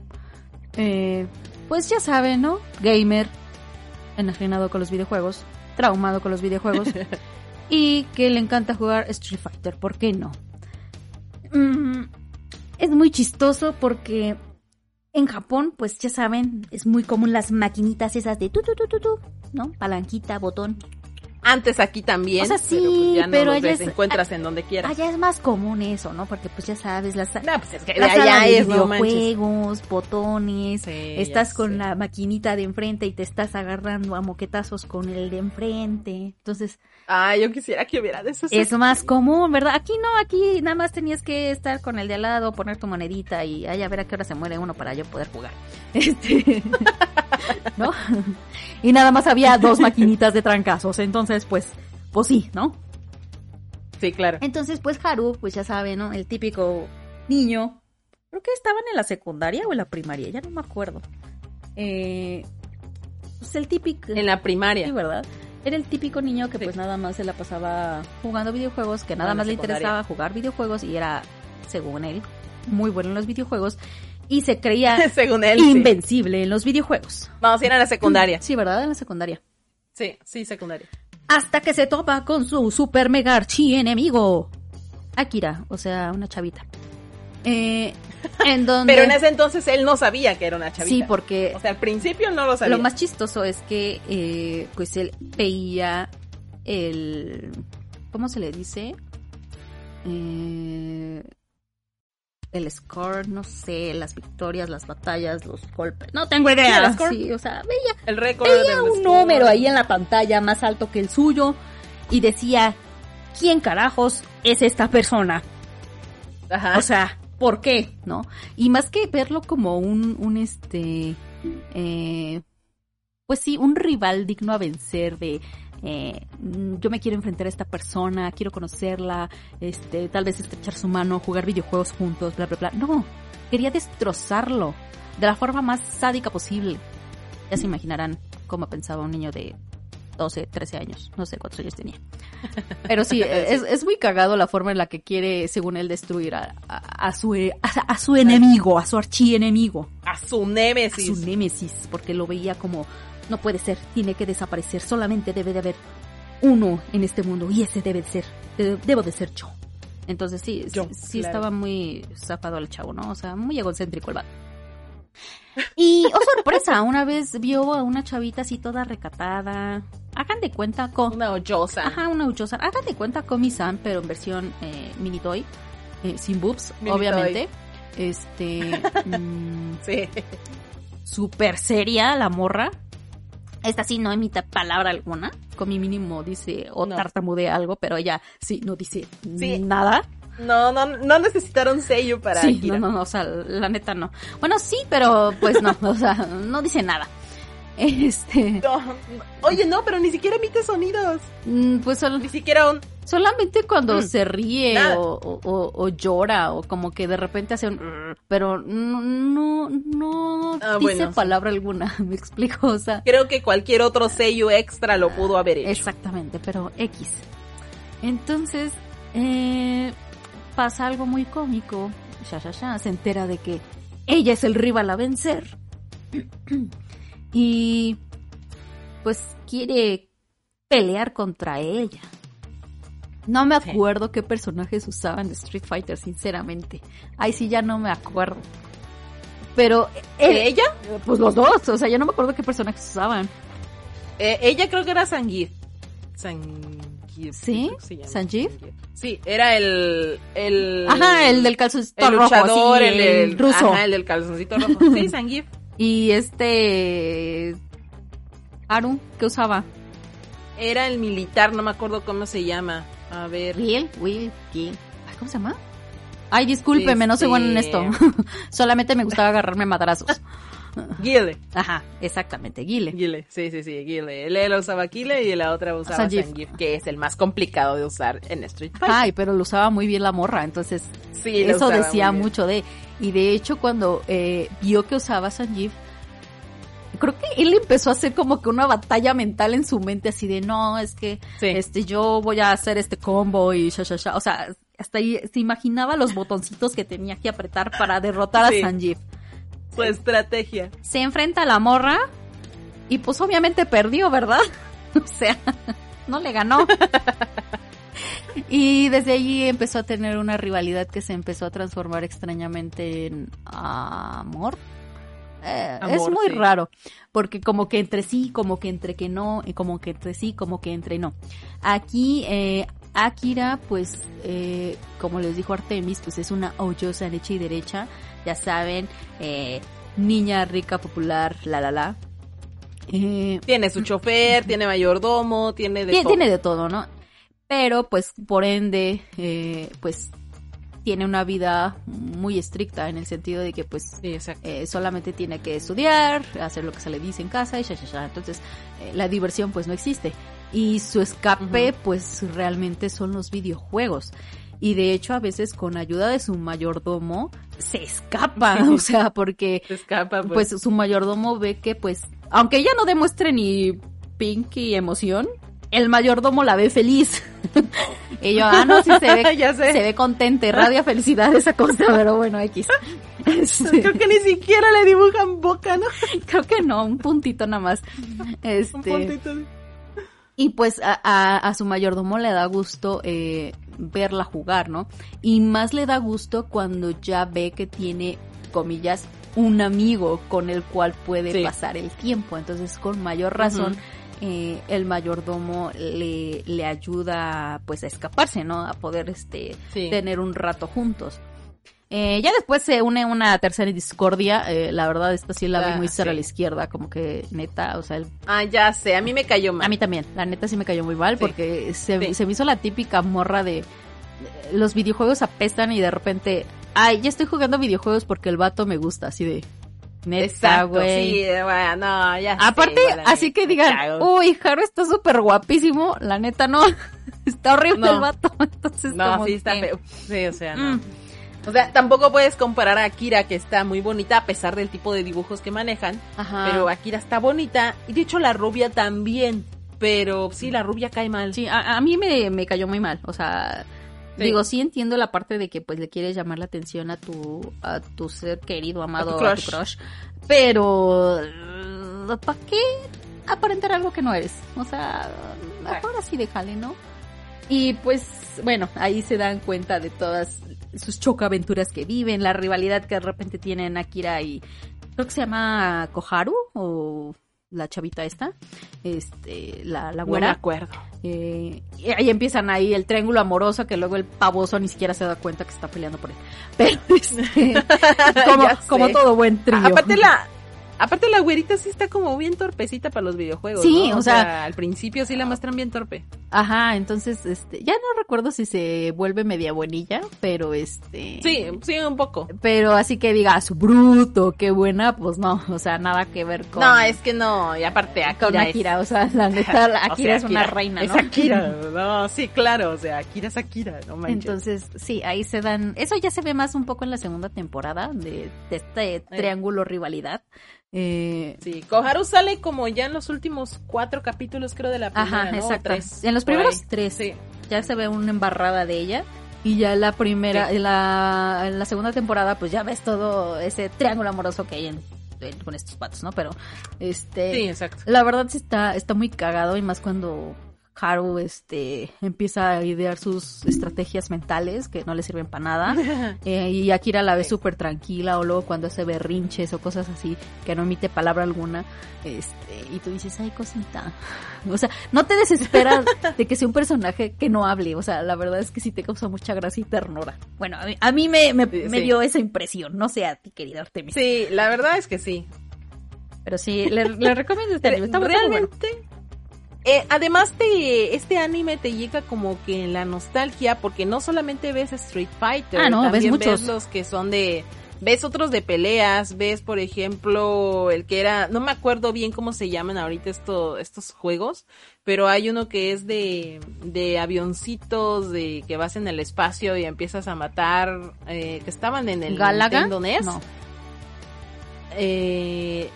Eh, pues ya saben, ¿no? Gamer, enajenado con los videojuegos, traumado con los videojuegos, y que le encanta jugar Street Fighter, ¿por qué no? Mm, es muy chistoso porque en Japón, pues ya saben, es muy común las maquinitas esas de tu tu tu tu tu, ¿no? Palanquita, botón. Antes aquí también. O sea, sí, pero, pues ya no pero los ves, es- encuentras en donde quieras. Allá es más común eso, ¿no? Porque pues ya sabes, las, No, pues es que la de sala allá de es, no videojuegos, botones, Sí, estás con sé. la maquinita de enfrente y te estás agarrando a moquetazos con el de enfrente. Entonces, Ah, yo quisiera que hubiera de esos. es más común, ¿verdad? Aquí no, aquí nada más tenías que estar con el de al lado, poner tu monedita y ay, a ver a qué hora se muere uno para yo poder jugar. Este, ¿no? Y nada más había dos maquinitas de trancazos, entonces pues, pues sí, ¿no? Sí, claro. Entonces, pues Haru, pues ya sabe, ¿no? El típico niño. Creo que estaban en la secundaria o en la primaria, ya no me acuerdo. Eh, pues el típico. En la primaria. Sí, ¿verdad? Era el típico niño que Sí. pues nada más se la pasaba jugando videojuegos, que nada más le interesaba jugar videojuegos y era, según él, muy bueno en los videojuegos y se creía Según él. sí. invencible en los videojuegos. No, sí era en la secundaria. Sí, ¿verdad? En la secundaria. Sí, sí, secundaria. Hasta que se topa con su super mega archi enemigo. Akira, o sea, una chavita. Eh, en donde... Pero en ese entonces él no sabía que era una chavita. Sí, porque O sea, al principio no lo sabía. lo más chistoso es que, eh, pues él veía el... ¿Cómo se le dice? Eh, el score, no sé, las victorias, las batallas, los golpes. No tengo idea. el score. Sí, o sea, veía El récord veía un score. número ahí en la pantalla más alto que el suyo y decía, ¿quién carajos es esta persona? Ajá. O sea, ¿por qué? ¿No? Y más que verlo como un, un este, eh, pues sí, un rival digno a vencer de, eh, mm, yo me quiero enfrentar a esta persona, quiero conocerla, este, tal vez estrechar su mano, jugar videojuegos juntos, bla, bla, bla. No, quería destrozarlo de la forma más sádica posible. Ya se imaginarán cómo pensaba un niño de 12, 13 años, no sé cuántos años tenía. Pero sí, es, es muy cagado la forma en la que quiere, según él, destruir a, a- a su, a, a su enemigo, a su archienemigo, A su a némesis. su némesis, porque lo veía como, no puede ser, tiene que desaparecer, solamente debe de haber uno en este mundo y ese debe de ser, de- debo de ser yo. Entonces sí, Yo, sí, sí claro. estaba muy zafado el chavo, ¿no? O sea, muy egocéntrico el vato. Y, oh sorpresa, una vez vio a una chavita así toda recatada. Hagan de cuenta con... Una hoyosa. Ajá, una uchosa. Hagan de cuenta con mi Sam, pero en versión eh, mini toy, eh, sin boobs, Mini obviamente. Este, mm, Sí. súper seria la morra. Esta sí no emita palabra alguna. Con mi mínimo dice o No. tartamudea algo, pero ella sí no dice Sí. nada. No, no, no necesitaron sello para sí, Akira. no, no, no, o sea, la neta no. Bueno, sí, pero pues no, o sea, no dice nada. Este, No, Oye, no, pero ni siquiera emite sonidos. mm, pues sol- Ni siquiera un... solamente cuando Mm, se ríe o, o- o- o llora o como que de repente hace un... Pero no, no, no Ah, dice bueno, sí. palabra alguna, me explico, o sea... Creo que cualquier otro sello extra lo pudo haber hecho. Exactamente, pero X. Entonces, eh, pasa algo muy cómico ya, ya, ya, se entera de que ella es el rival a vencer. y pues quiere pelear contra ella. No me Sí. acuerdo qué personajes usaban de Street Fighter, sinceramente. Ay, sí, ya no me acuerdo. Pero ¿Eh, eh, ¿Ella? pues los dos, o sea, ya no me acuerdo qué personajes usaban. Eh, ella creo que era Sangief. Sangief. ¿Sí? ¿Sangief? Sí, era el... el Ajá, el del calzoncito el rojo, luchador, así, el, el el- ruso. Ajá, el del calzoncito rojo. Sí, Sangief. Y este Aru, ¿qué usaba? Era el militar, no me acuerdo cómo se llama. A ver. Will, Will. Ay, ¿Cómo se llama? Ay, discúlpeme, no soy buena en esto. Este- Solamente me gustaba agarrarme madrazos. Guile. Ajá, exactamente, Guile. Guile, sí, sí, sí, Guile. Él, usaba Guile y la otra usaba Sangief. Sangief, que es el más complicado de usar en Street Fighter. Ay, pero lo usaba muy bien la morra, entonces Sí, lo eso decía mucho de... Y de hecho, cuando eh, vio que usaba Sanjeev, creo que él empezó a hacer como que una batalla mental en su mente, así de, no, es que Sí. este yo voy a hacer este combo y sha, sha, sha. O sea, hasta ahí se imaginaba los botoncitos que tenía que apretar para derrotar Sí. a Sanjeev. Su estrategia. Se enfrenta a la morra y pues obviamente perdió, ¿verdad? o sea, no le ganó. y desde allí empezó a tener una rivalidad que se empezó a transformar extrañamente en amor. Eh, es muy sí. raro, porque como que entre sí, como que entre que no, y como que entre sí, como que entre no. Aquí, eh, Akira, pues, eh, como les dijo Artemis, pues es una ollosa derecha y derecha, ya saben, eh, niña rica, popular, la la la. Eh, Tiene su chofer, tiene mayordomo, tiene de tiene, todo. tiene de todo, ¿no? Pero, pues, por ende, eh, pues, tiene una vida muy estricta en el sentido de que, pues, Sí, eh, solamente tiene que estudiar, hacer lo que se le dice en casa y ya, ya, ya. Entonces, eh, la diversión pues no existe. Y su escape Ujú. pues realmente son los videojuegos. Y de hecho a veces con ayuda de su mayordomo se escapa, o sea, porque Se escapa, pues. pues su mayordomo ve que pues, aunque ella no demuestre ni pinky emoción, el mayordomo la ve feliz. y yo, ah, no, sí se ve, Ya sé. se ve contenta, irradia felicidad esa cosa, pero bueno, X. Este, Creo que ni siquiera le dibujan boca, ¿no? creo que no, un puntito nada más. Un Este, puntito. de- y pues a, a- a su mayordomo le da gusto eh, verla jugar, ¿no? Y más le da gusto cuando ya ve que tiene, comillas, un amigo con el cual puede Sí. pasar el tiempo. Entonces, con mayor razón, eh, el mayordomo le, le ayuda pues a escaparse, ¿no? A poder este Sí. tener un rato juntos. Eh, ya después se une una tercera discordia, eh, la verdad esta sí la vi Ah, muy cero sí. a la izquierda, como que neta, o sea, el Ah, ya sé, a mí me cayó mal. a mí también, la neta sí me cayó muy mal Sí. porque se, Sí. se me hizo la típica morra de de- los videojuegos apestan y de repente, ay, ya estoy jugando videojuegos porque el vato me gusta, así de neta, güey. sí, bueno, no, ya Aparte, así que digan, cago. uy, Jaro está súper guapísimo, la neta no, está horrible No. el vato, entonces No, como sí está feo. Sí, o sea, no. Mm. O sea, tampoco puedes comparar a Akira, que está muy bonita, a pesar del tipo de dibujos que manejan. Ajá. Pero Akira está bonita. Y de hecho, la rubia también. Pero sí, la rubia cae mal. Sí, a, a mí me, me cayó muy mal, o sea, Sí. digo, sí entiendo la parte de que pues le quieres llamar la atención a tu, a tu ser querido, amado, A tu a tu crush. pero ¿para qué aparentar algo que no eres? O sea, mejor así déjale, ¿no? Y pues, bueno, ahí se dan cuenta de todas sus chocaventuras que viven, la rivalidad que de repente tienen Akira y creo que se llama Koharu o la chavita esta, este, la, la No me acuerdo. Eh, y ahí empiezan ahí el triángulo amoroso que luego el pavoso ni siquiera se da cuenta que está peleando por él. Pero este, como, como todo buen trío. Aparte la, aparte la güerita sí está como bien torpecita para los videojuegos. Sí, ¿no? o sea- al principio sí la muestran bien torpe. Ajá, entonces este, ya no recuerdo si se vuelve media buenilla, pero este Sí, sí, un poco. pero así que diga su bruto, qué buena, pues no, o sea, nada que ver con No, es que no, y aparte Akira con es- Akira, o sea, la neta o Akira sea, es una Akira reina, Es ¿no? Akira, no, sí, claro, o sea, Akira es Akira, no manches. Entonces, sí, ahí se dan. Eso ya se ve más un poco en la segunda temporada de, de este triángulo rivalidad. Eh, Sí, Koharu sale como ya en los últimos cuatro capítulos, creo, de la primera, ajá, ¿no? Exacto. tres, en los primeros tres Sí, ya se ve una embarrada de ella. Y ya la primera, en la, en la segunda temporada, pues ya ves todo ese triángulo amoroso que hay en, en- con estos patos, ¿no? Pero, este, Sí, exacto. la verdad sí está, está muy cagado y más cuando Haru, este, empieza a idear sus estrategias mentales que no le sirven para nada. Eh, y Akira la ve súper tranquila o luego cuando hace berrinches o cosas así que no emite palabra alguna. Este, y tú dices, ay, cosita. O sea, no te desesperas de que sea un personaje que no hable. O sea, la verdad es que sí te causa mucha gracia y ternura. Bueno, a mí, a mí me, me, Sí, me sí. dio esa impresión. No sé a ti, querida Artemis. Sí, la verdad es que sí. Pero sí, le, le recomiendo este anime. Está bueno. Eh, además te, este anime te llega como que en la nostalgia porque no solamente ves Street Fighter, Ah, no, ves también muchos. ves los que son de ves otros de peleas, ves por ejemplo el que era, no me acuerdo bien cómo se llaman ahorita esto, estos juegos, pero hay uno que es de, de avioncitos, de que vas en el espacio y empiezas a matar, eh, que estaban en el ¿Galaga? Nintendo NES. No. Eh,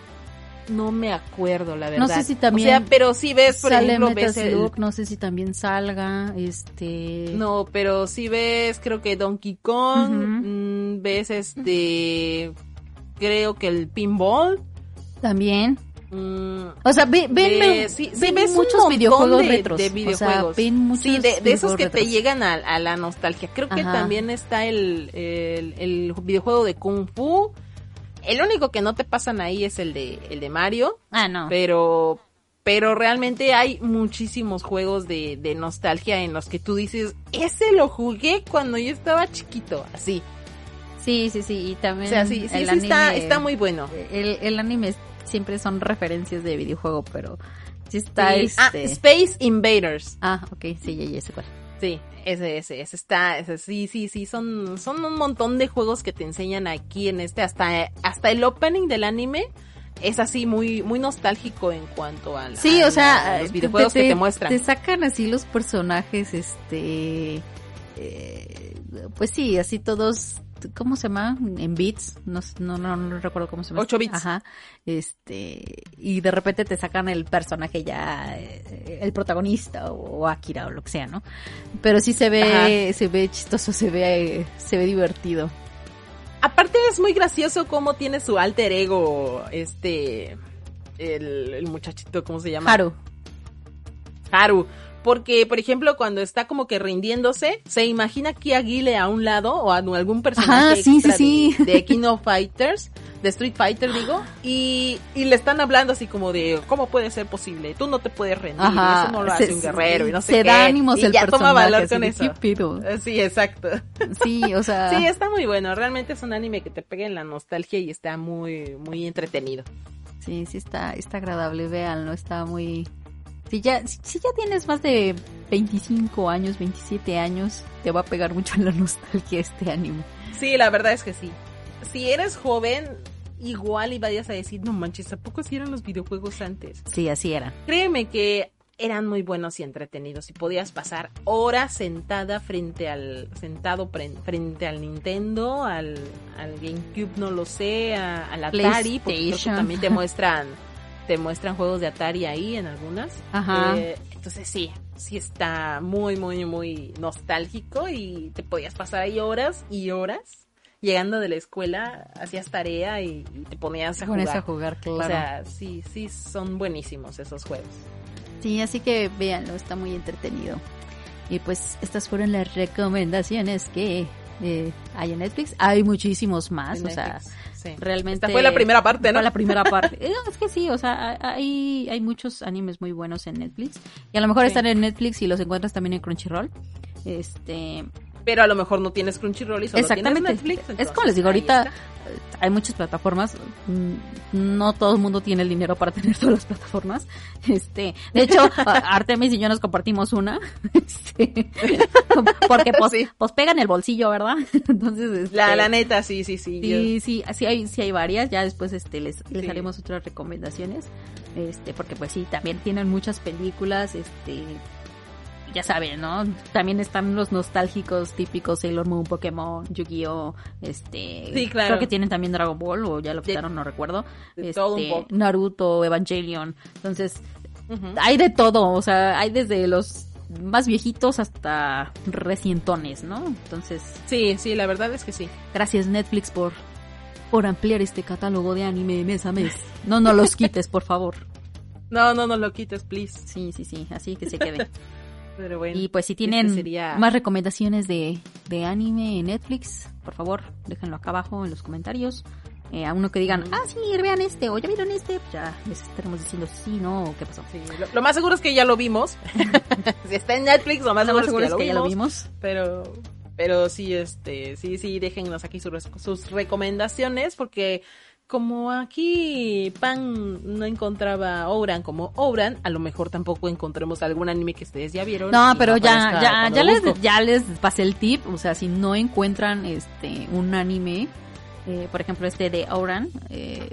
no me acuerdo, la verdad. No sé si también O sea, pero sí ves, por Sale ejemplo, ves el... No sé si también salga, este... No, pero sí ves, creo que Donkey Kong, mm, ves este, creo que el pinball, También. mm, O sea, ve- ven, ves- sí, sí, ven muchos videojuegos de, retros. de O sea, videojuegos. ven muchos sí, de, de esos videojuegos que te llegan a, a la nostalgia. Creo que también está el, el, el videojuego de Kung Fu. El único que no te pasan ahí es el de, el de Mario. Ah, no. pero pero realmente hay muchísimos juegos de, de nostalgia en los que tú dices, ese lo jugué cuando yo estaba chiquito, así. Sí, sí, sí. Y también. O sea, sí, sí, el sí está, anime- está muy bueno. El, el anime siempre son referencias de videojuego, pero sí está Sí. Ah, este. Space Invaders. Ah, ok, sí, ya, ya sé cuál. Sí, ese, ese, ese está, ese, sí, sí, sí, son, son un montón de juegos que te enseñan aquí en este, hasta, hasta el opening del anime es así muy, muy nostálgico en cuanto a, la- Sí, o sea, los videojuegos que te muestran. Te sacan así los personajes, este. eh, pues sí, así todos. ¿Cómo se llama? En bits. No, no, no, no recuerdo cómo se llama. Ocho bits. Ajá. Este. Y de repente te sacan el personaje ya. eh, El protagonista o Akira o lo que sea, ¿no? Pero sí se ve, se ve chistoso, se ve, se ve divertido. Aparte es muy gracioso cómo tiene su alter ego, este, el, el muchachito, ¿cómo se llama? Haru. Haru. Porque, por ejemplo, cuando está como que rindiéndose, se imagina que Aguile a un lado o a algún personaje Ajá, sí, extra sí, sí. de, de Kino Fighters, de Street Fighter, digo, y, y le están hablando así como de, ¿cómo puede ser posible? Tú no te puedes rendir, Ajá. eso no lo se- hace un guerrero y no sé se qué. da ánimos y el ya personaje. toma valor con eso. Sí, exacto. Sí, o sea. Sí, está muy bueno. Realmente es un anime que te pega en la nostalgia y está muy, muy entretenido. Sí, sí está, está agradable, véanlo, está muy... Si ya, si, ya tienes más de 25 años, 27 años, te va a pegar mucho en la nostalgia este anime. Sí, la verdad es que sí. Si eres joven, igual y vayas a decir, no manches, ¿a poco sí eran los videojuegos antes? Sí, así era. Créeme que eran muy buenos y entretenidos y podías pasar horas sentada frente al sentado frente al Nintendo, al, al GameCube, no lo sé, a- al Atari, porque también te muestran te muestran juegos de Atari ahí en algunas. Ajá. Eh, entonces sí, sí está muy muy muy nostálgico y te podías pasar ahí horas y horas llegando de la escuela, hacías tarea y, y te ponías a jugar. a jugar, claro. O sea, sí, sí, son buenísimos esos juegos. sí, así que véanlo, está muy entretenido. Y pues estas fueron las recomendaciones que eh, hay en Netflix. Hay muchísimos más, En o sea, sí. realmente... Esta fue la primera parte, ¿no? Fue la primera parte. Eh, Es que sí, o sea, hay, hay muchos animes muy buenos en Netflix. Y a lo mejor Sí. están en Netflix y los encuentras también en Crunchyroll. Este, Pero a lo mejor no tienes Crunchyroll y solo Exactamente. tienes Netflix. es entonces como les digo, ahorita hay muchas plataformas. mm, No todo el mundo tiene el dinero para tener todas las plataformas. Este, de hecho, Artemis y yo nos compartimos una. Este, porque pues, Sí. pues pega en el bolsillo, ¿verdad? Entonces, este, La, la neta, sí, sí, sí. Sí, sí, sí hay, sí hay varias, ya después este les, les Sí. haremos otras recomendaciones, este, porque pues sí, también tienen muchas películas, este, ya saben, ¿no? También están los nostálgicos típicos Sailor Moon, Pokémon, Yu-Gi-Oh, este, Sí, claro. creo que tienen también Dragon Ball o ya lo quitaron, no recuerdo, este. Naruto, Evangelion, entonces hay de todo, o sea, hay desde los más viejitos hasta recientones, ¿no? Entonces, Sí, sí, la verdad es que sí. gracias Netflix por por ampliar este catálogo de anime mes a mes. No, no los quites, por favor. No, no, no lo quites, please. Sí, sí, sí, así que se quede. Pero bueno. Y pues si este tienen sería- más recomendaciones de, de anime en Netflix, por favor, déjenlo acá abajo en los comentarios. Eh, a uno que digan, ah, sí, vean este, o ya vieron este, pues ya les estaremos diciendo sí, no, o qué pasó. Sí, lo, lo más seguro es que ya lo vimos. si está en Netflix, lo más Lo seguro, es que, es ya, que lo ya lo vimos, vimos. Pero, pero sí, este, sí, sí, déjennos aquí sus, sus recomendaciones porque como aquí Pan no encontraba Ouran como Ouran, a lo mejor tampoco encontremos algún anime que ustedes ya vieron. No, pero ya, ya, ya les, busco. ya les pasé el tip, o sea, si no encuentran este un anime, eh, por ejemplo este de Auran, eh,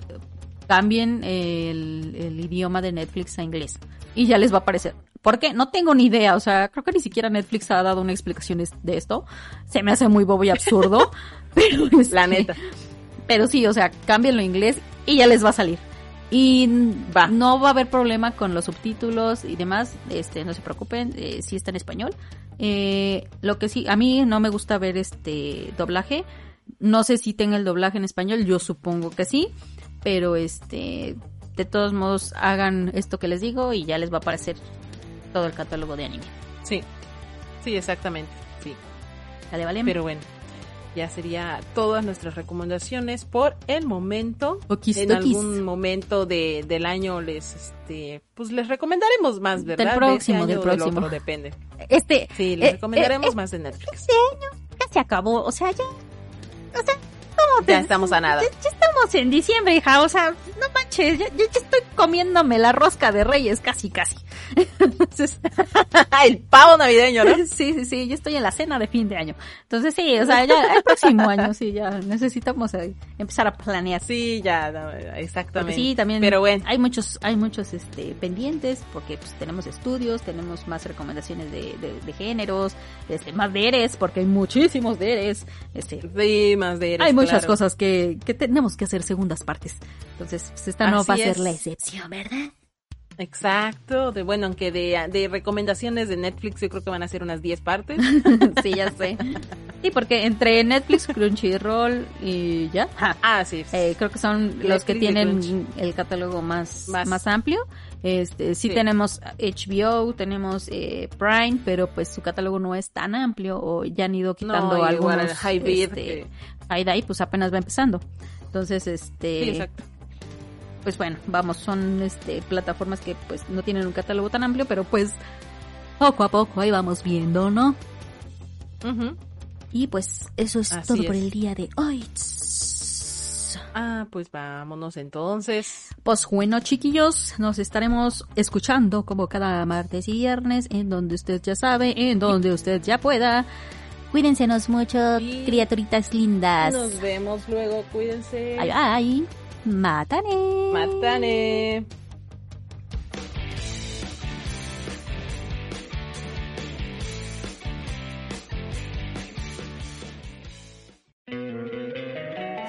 cambien el, el idioma de Netflix a inglés y ya les va a aparecer. ¿Por qué? No tengo ni idea, o sea, creo que ni siquiera Netflix ha dado una explicación es- de esto. Se me hace muy bobo y absurdo, pero este, La neta. Pero sí, o sea, cámbienlo a inglés y ya les va a salir. Y Va. no va a haber problema con los subtítulos y demás. Este, no se preocupen, eh, sí está en español. Eh, lo que sí, a mí no me gusta ver este doblaje. No sé si tenga el doblaje en español, yo supongo que sí. Pero este, de todos modos, hagan esto que les digo y ya les va a aparecer todo el catálogo de anime. Sí, sí, exactamente, sí. ¿Vale, vale? Pero bueno, ya sería todas nuestras recomendaciones por el momento. Okis en algún momento de, del año les, este, pues les recomendaremos más, Del ¿verdad? próximo, de este año del próximo. otro, depende. este, Sí, les eh, recomendaremos eh, más de Netflix. este año ya se acabó, o sea, ya. O sea, ¿cómo Ya te- estamos a nada. Ya, ya estamos en diciembre, hija, o sea, no manches, ya, ya- ya estoy comiéndome la rosca de reyes, casi, casi. Entonces, el pavo navideño, ¿no? sí, sí, sí, yo estoy en la cena de fin de año. Entonces, sí, o sea, ya el próximo año, sí, ya necesitamos eh, empezar a planear. Sí, ya, no, Porque exactamente. sí, también Pero bueno, hay muchos, hay muchos este, pendientes, porque pues tenemos estudios, tenemos más recomendaciones de, de, de géneros, este, más deres, porque hay muchísimos deres, este, sí, más de hay muchas claro. cosas que, que tenemos que hacer segundas partes. Entonces, pues esta no Así va a ser la excepción, ¿verdad? Exacto, de bueno, aunque de, de recomendaciones de Netflix yo creo que van a ser unas 10 partes. sí, ya sé. Sí, porque entre Netflix, Crunchyroll y ya, Ah, sí. eh, creo que son Netflix los que tienen el catálogo más, más, Más. amplio. Este, sí, Sí. tenemos HBO, tenemos eh, Prime, pero pues su catálogo no es tan amplio o ya han ido quitando No, igual algunos. el High-Vid, este, que- High-Dive, pues apenas va empezando. Entonces, este, Sí, exacto. pues bueno, vamos, son este plataformas que pues no tienen un catálogo tan amplio, pero pues poco a poco ahí vamos viendo, ¿no? Ujú. Y pues eso es Así todo por el día de hoy. Ah, pues vámonos entonces. Pues bueno, chiquillos, nos estaremos escuchando como cada martes y viernes, en donde usted ya sabe, en donde usted ya pueda. Cuídensenos mucho, Y- criaturitas lindas. Nos vemos luego, cuídense. Ay, ay. Mátane. Matane.